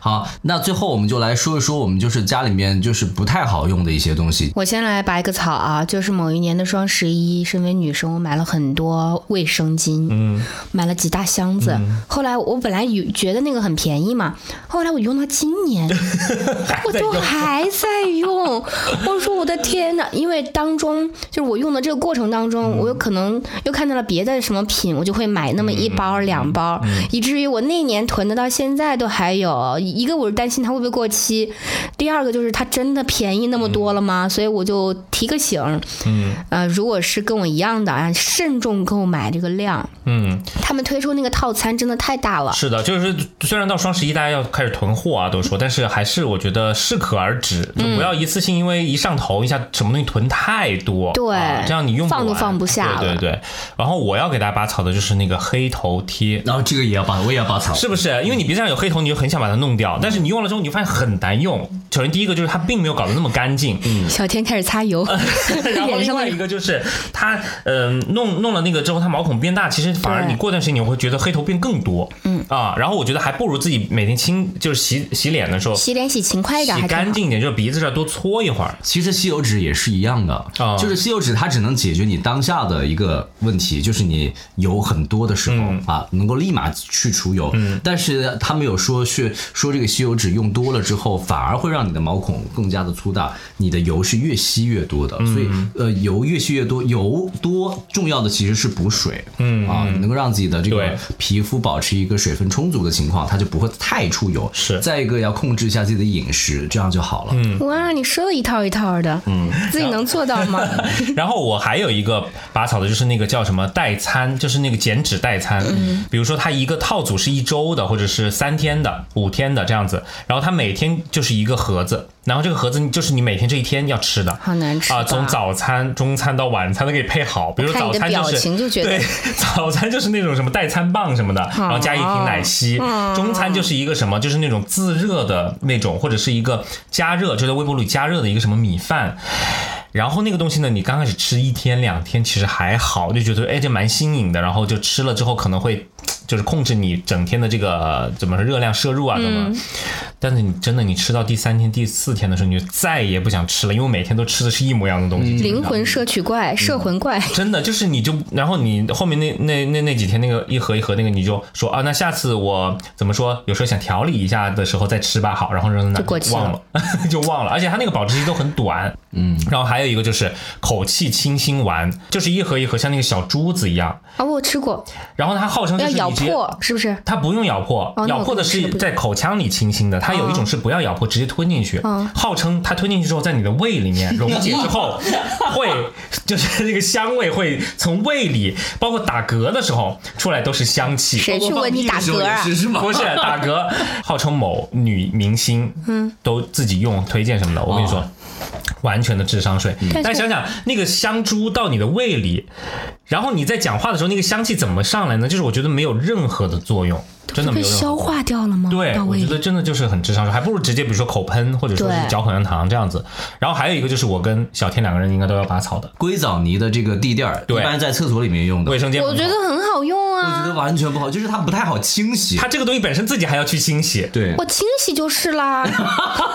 好，那最后我们就来说一说我们就是家里面就是不太好用的一些东西。我先来拔一个草啊，就是某一年的双十一，身为女生，我买了很多卫生巾，嗯，买了几大箱子。后来我本来以觉得那个很便宜嘛，后来我用到今年，<laughs> 我都还在用。<laughs> 我说我的天呐，因为当中就是我用的这个过程当中，我有可能又看到了别的什么品，我就会买那么一包两包，以至于我那年囤的到现在都还有。一个我是担心它会不会过期，第二个就是它真的便宜那么多了吗？所以我就提个醒，嗯，呃，如果是跟我一样的啊，慎重购买这个量。嗯，他们推出那个套餐真的太大了。是的，就是虽然到双十一大家要开始囤货啊，都说，<laughs> 但是还是我觉得适可而止，就不要一次性因为一上头一下什么东西囤太多，对啊这样你用不完放都放不下了对对对。然后我要给大家拔草的就是那个黑头贴。然后这个也要拔，我也要拔草。是不是？因为你鼻子上有黑头，你就很想把它弄掉，但是你用了之后，你就发现很难用。首先第一个就是它并没有搞得那么干净，嗯，小天开始擦油，<laughs> 然后另外一个就是它，嗯、弄弄了那个之后，它毛孔变大，其实反而你过段时间你会觉得黑头变更多，嗯啊，然后我觉得还不如自己每天清，就是洗洗脸的时候洗脸洗勤快一点洗干净一点，就是鼻子这儿多搓一会儿。其实吸油纸也是一样的，啊就是吸油纸它只能解决你当下的一个问题，就是你油很多的时候、嗯啊，能够立马去除油。但是他们有说是说这个吸油纸用多了之后，反而会让你的毛孔更加的粗大，你的油是越吸越多的。所以呃，油越吸越多，油多重要的其实是补水，嗯啊，能够让自己的这个皮肤保持一个水分充足的情况，它就不会太出油。是再一个要控制一下自己的饮食，这样就好了。嗯。哇，你说的一套一套的，嗯，自己能做到吗？<laughs> 然后我还有一个拔草的，就是那个叫什么代餐，就是那个减脂代餐。比如说它一个套组是一周的，或者是三天的、五天的这样子，然后它每天就是一个盒子，然后这个盒子就是你每天这一天要吃的。好难吃啊！吧从早餐、中餐到晚餐都给配好，比如早餐就是对，<laughs> 早餐就是那种什么代餐棒什么的，然后加一瓶奶昔。嗯中餐就是一个什么，就是那种自热的那种，或者是一个加热，就在微波炉里加热的一个什么米饭。然后那个东西呢，你刚开始吃一天两天其实还好，就觉得哎这蛮新颖的，然后就吃了之后可能会就是控制你整天的这个怎么说热量摄入啊怎么，但是你真的你吃到第三天第四天的时候，你就再也不想吃了，因为每天都吃的是一模一样的东西。灵魂摄取怪，摄魂怪。真的就是你就，然后你后面那那那那几天那个一盒一盒那个你就说啊，那下次我怎么说？有时候想调理一下的时候再吃吧，好，然后扔那就过期了。忘了 <laughs> 就忘了，而且它那个保质期都很短，嗯，然后还有一个就是口气清新丸，就是一盒一盒像那个小珠子一样，啊，我吃过，然后它号称就要咬是接破，是不是？它不用咬破，哦咬破的是在口腔里清新的。它有一种是不要咬破，直接吞进去。嗯号称它吞进去之后，在你的胃里面溶解之后，会就是那个香味会从胃里，包括打嗝的时候出来都是香气。谁去问你打嗝啊？是是吗？不是打嗝，号称某女明星，嗯，都自己用推荐什么的。我跟你说，哦完全的智商税。但是但想想那个香珠到你的胃里，然后你在讲话的时候，那个香气怎么上来呢？就是我觉得没有任何的作用，真的被消化掉了吗？对，我觉得真的就是很智商税，还不如直接比如说口喷，或者说是嚼口香糖这样子。然后还有一个就是我跟小天两个人应该都要拔草的硅藻泥的这个地垫儿，对一般在厕所里面用的，卫生间。我觉得很好用啊我觉得啊。完全不好，就是它不太好清洗。它这个东西本身自己还要去清洗，对，我清洗就是啦，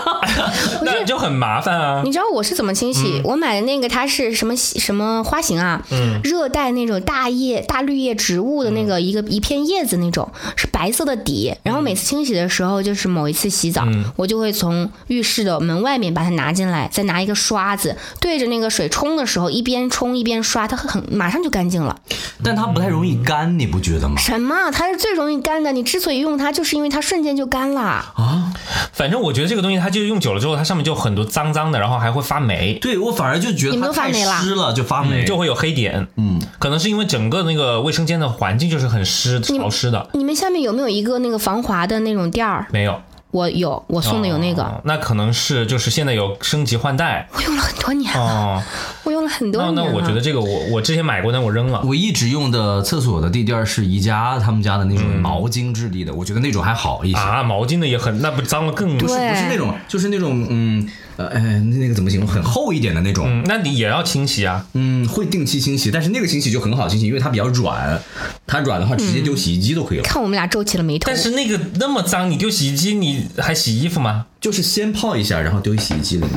<laughs> 那就很麻烦啊。你知道我是怎么清洗？我买的那个它是什么什么花型啊？嗯，热带那种大叶大绿叶植物的那个一个一片叶子那种，是白色的底。然后每次清洗的时候，就是某一次洗澡，我就会从浴室的门外面把它拿进来，再拿一个刷子对着那个水冲的时候，一边冲一边刷，它很马上就干净了。但它不太容易干，你不觉得吗？什么？它是最容易干的。你之所以用它，就是因为它瞬间就干了啊。反正我觉得这个东西，它就用久了之后，它上面就很多脏脏的，然后还会发霉，对我反而就觉得你们它太都发霉了湿了，就发霉。就会有黑点。嗯，可能是因为整个那个卫生间的环境就是很湿潮湿的。你们下面有没有一个那个防滑的那种垫儿？没有，我有，我送的有那个，哦那可能是就是现在有升级换代我用了很多年了，哦。<laughs> 我用了很多那年了。那我觉得这个我我之前买过，但我扔了。我一直用的厕所的地垫儿是宜家他们家的那种毛巾质地的，我觉得那种还好一些。啊，毛巾的也很，那不脏了更不是对不是那种，就是那种嗯呃哎那个怎么形容，很厚一点的那种。嗯，那你也要清洗啊。嗯，会定期清洗，但是那个清洗就很好清洗，因为它比较软，它软的话直接丢洗衣机都可以了。看我们俩皱起了眉头。但是那个那么脏，你丢洗衣机，你还洗衣服吗？就是先泡一下，然后丢洗衣机里面。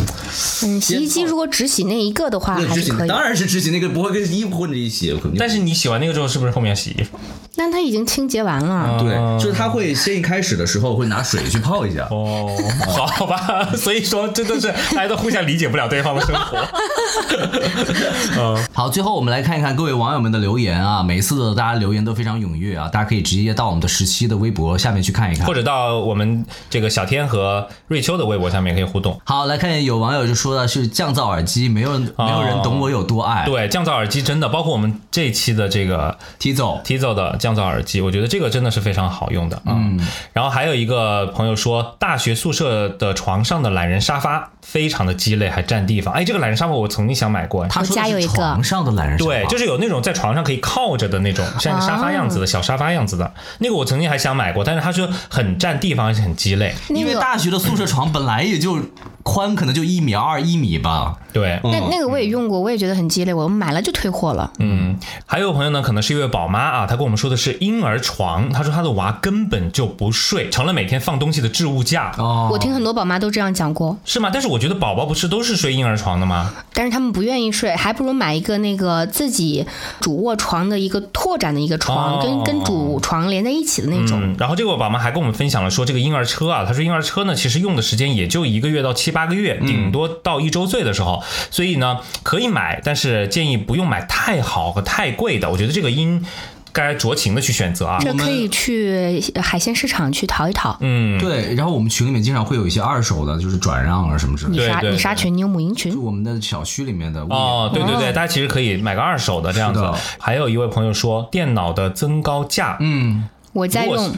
嗯，洗衣机如果只洗那一个的话，还是可以。当然是只洗那个，不会跟衣服混着一起。但是你洗完那个之后，是不是后面要洗衣服？那它已经清洁完了。对，就是它会先一开始的时候会拿水去泡一下。哦，好吧，<laughs> 所以说真的是大家都互相理解不了对方的生活。<laughs> 好，最后我们来看一看各位网友们的留言啊，每次的大家留言都非常踊跃啊，大家可以直接到我们的十七的微博下面去看一看或。者到我们这个小天和瑞秋的微博下面可以互动。好，来看有网友就说的是降噪耳机，没有人没有人懂我有多爱。对，降噪耳机真的，包括我们这一期的这个 Tizo Tizo 的降噪耳机，我觉得这个真的是非常好用的啊。嗯，然后还有一个朋友说，大学宿舍的床上的懒人沙发非常的鸡肋，还占地方。哎，这个懒人沙发我曾经想买过。他说的是我家有一个床上的懒人沙发，对，就是有那种在床上可以靠着的那种，像个沙发样子的小沙发样子的，那个我曾经还想买过，但是他说很占地方，而且很鸡肋。因为大学的宿舍床本来也就宽，可能就一米二一米吧。对，那那个我也用过，我也觉得很鸡肋，我买了就退货了。嗯，还有朋友呢，可能是一位宝妈啊，她跟我们说的是婴儿床，她说她的娃根本就不睡，成了每天放东西的置物架，哦，我听很多宝妈都这样讲过，是吗？但是我觉得宝宝不是都是睡婴儿床的吗？但是他们不愿意睡，还不如买一个那个自己主卧床的一个拓展的一个床，哦跟跟主床连在一起的那种。嗯，然后这个宝妈还跟我们分享了说，这个婴儿车啊，她说婴儿车呢，其实用的时间也就一个月到七八个月，顶多到一周岁的时候，所以呢可以买，但是建议不用买太好和太贵的。我觉得这个应该酌情的去选择啊。这可以去海鲜市场去淘一淘。嗯，对，然后我们群里面经常会有一些二手的，就是转让啊什么之类的。你杀对对你杀群，你有母婴群就，我们的小区里面的哦，对对对，哦大家其实可以买个二手的这样子。还有一位朋友说，电脑的增高架，嗯，我在用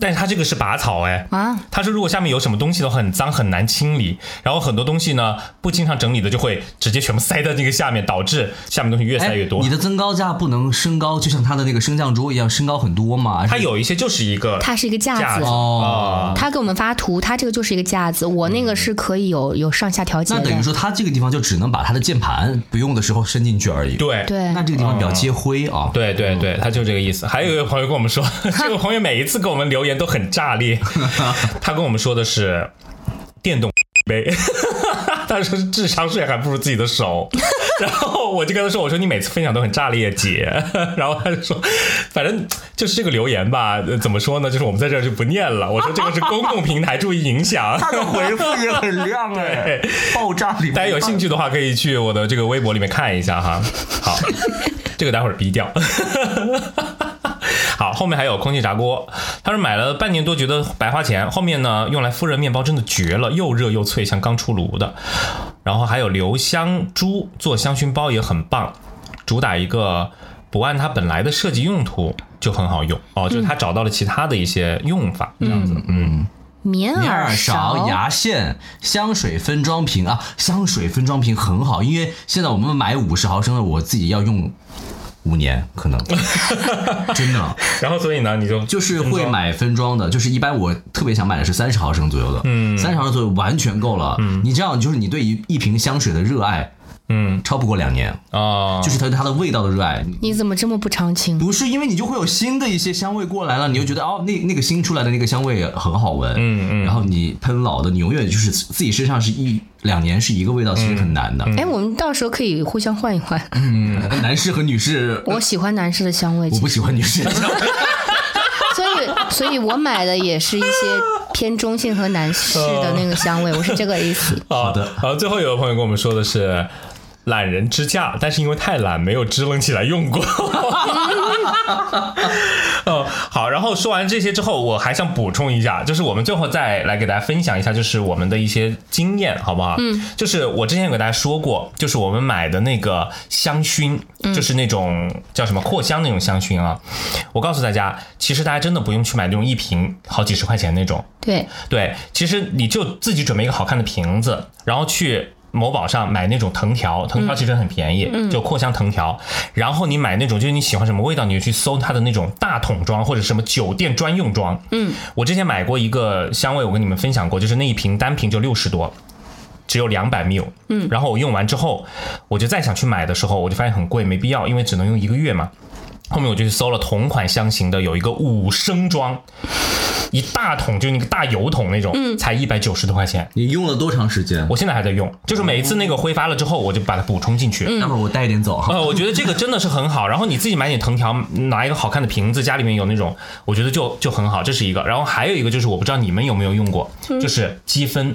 但是它这个是拔草哎。啊。他说，如果下面有什么东西的话，很脏很难清理，然后很多东西呢不经常整理的，就会直接全部塞在那个下面，导致下面东西越塞越多。哎你的增高架不能升高，就像它的那个升降桌一样，升高很多嘛？它有一些就是一个它是一个架子哦啊他给我们发图，他这个就是一个架子，我那个是可以有有上下调节的。那等于说它这个地方就只能把它的键盘不用的时候伸进去而已。，对对那这个地方比较接灰啊。对对对，他就这个意思。还有一个朋友跟我们说，<laughs> 这个朋友每一次给我们留言都很炸裂，<laughs> 他跟我们说的是电动杯。<laughs> 他说智商税还不如自己的手，<laughs> 然后我就跟他说：“我说你每次分享都很炸裂姐。”然后他就说：“反正就是这个留言吧，呃怎么说呢？就是我们在这儿就不念了。我说这个是公共平台，注意影响。他的回复也很亮哎，爆炸里。大家有兴趣的话，可以去我的这个微博里面看一下哈。好，这个待会儿逼掉。好，后面还有空气炸锅，他说买了半年多，觉得白花钱。后面呢，用来复热面包真的绝了，又热又脆，像刚出炉的。然后还有留香珠做香薰包也很棒，主打一个不按它本来的设计用途就很好用哦，就是他找到了其他的一些用法，这样子，嗯棉耳勺、牙线、香水分装瓶啊，香水分装瓶很好，因为现在我们买五十毫升的，我自己要用五年，可能。<laughs> 真的。然后所以呢，你就就是会买分装的，就是一般我特别想买的是三十毫升左右的，嗯，三十毫升左右完全够了，嗯，你这样就是你对一一瓶香水的热爱。嗯超不过两年，啊，就是他对它的味道的热爱。你怎么这么不长情？不是因为你就会有新的一些香味过来了，你就觉得哦，那那个新出来的那个香味很好闻，嗯嗯然后你喷老的，你永远就是自己身上是一两年是一个味道，其实很难的。哎，我们到时候可以互相换一换。嗯，男士和女士，我喜欢男士的香味，我不喜欢女士的香味。所以所以我买的也是一些偏中性和男士的那个香味，我是这个意思。好的好，最后有个朋友跟我们说的是。懒人支架，但是因为太懒，没有支棱起来用过。<laughs> 哦，好，然后说完这些之后，我还想补充一下，就是我们最后再来给大家分享一下，就是我们的一些经验，好不好？嗯，就是我之前有给大家说过，就是我们买的那个香薰，就是那种叫什么扩香那种香薰啊。我告诉大家，其实大家真的不用去买那种一瓶好几十块钱那种，对，对，其实你就自己准备一个好看的瓶子，然后去某宝上买那种藤条，藤条其实很便宜，就扩香藤条。然后你买那种就是你喜欢什么味道，你就去搜它的那种大桶装或者什么酒店专用装。嗯，我之前买过一个香味，我跟你们分享过，就是那一瓶单瓶就六十多。只有两百 ml，嗯，然后我用完之后，我就再想去买的时候，我就发现很贵，没必要，因为只能用一个月嘛。后面我就去搜了同款香型的，有一个五升装，一大桶，就那个大油桶那种，才一百九十多块钱。你用了多长时间？我现在还在用，就是每一次那个挥发了之后，我就把它补充进去。待会儿我带一点走。呃，我觉得这个真的是很好。然后你自己买点藤条，拿一个好看的瓶子，家里面有那种，我觉得就就很好。这是一个。然后还有一个就是，我不知道你们有没有用过，就是积分。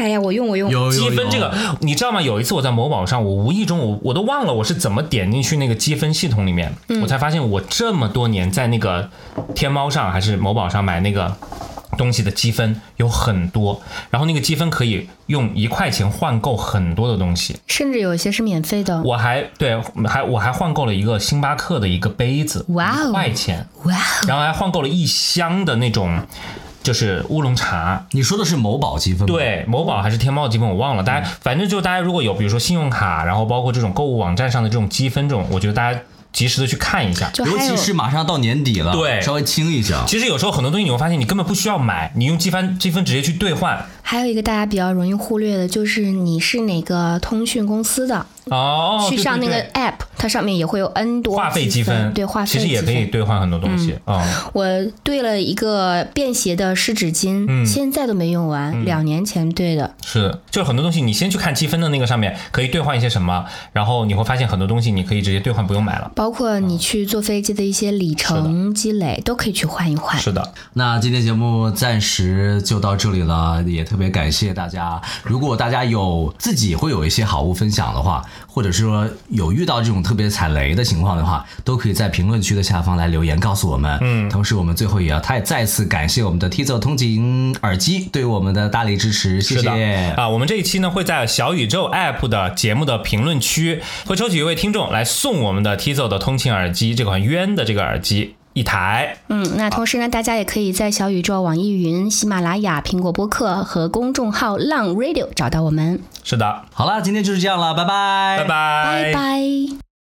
哎呀，我用我用，有积分这个，你知道吗？有一次我在某宝上，我无意中我我都忘了我是怎么点进去那个积分系统里面，我才发现我这么多年在那个天猫上还是某宝上买那个。东西的积分有很多，然后那个积分可以用一块钱换购很多的东西。甚至有一些是免费的。我还对，还我还换购了一个星巴克的一个杯子，哇哦一块钱，哇哦，然后还换购了一箱的那种就是乌龙茶，你说的是某宝积分？对，某宝还是天猫积分我忘了，大家反正就大家如果有比如说信用卡，然后包括这种购物网站上的这种积分这种，我觉得大家及时的去看一下。尤其是马上到年底了，对稍微清一下。其实有时候很多东西你会发现你根本不需要买，你用积分积分直接去兑换。还有一个大家比较容易忽略的，就是你是哪个通讯公司的，哦，去上那个对对 app，它上面也会有 N 多话费积积分，对话费其实也可以兑换很多东西啊。我兑了一个便携的湿纸巾，嗯现在都没用完，两年前兑的。是，就是很多东西你先去看积分的那个上面可以兑换一些什么，然后你会发现很多东西你可以直接兑换，不用买了。包括你去坐飞机的一些里程积累，都可以去换一换。是的，那今天节目暂时就到这里了，也特别感谢大家。如果大家有自己会有一些好物分享的话，或者是说有遇到这种特别踩雷的情况的话，都可以在评论区的下方来留言告诉我们。嗯，同时我们最后也要太再次感谢我们的 Tizo 通勤耳机对我们的大力支持，谢谢。啊，我们这一期呢会在小宇宙 App 的节目的评论区会抽取一位听众来送我们的 Tizo 的通勤耳机这款渊的这个耳机一台。嗯，那同时呢，大家也可以在小宇宙、网易云、喜马拉雅、苹果播客和公众号浪 Radio 找到我们。是的，好了，今天就是这样了，拜拜，拜拜，拜拜。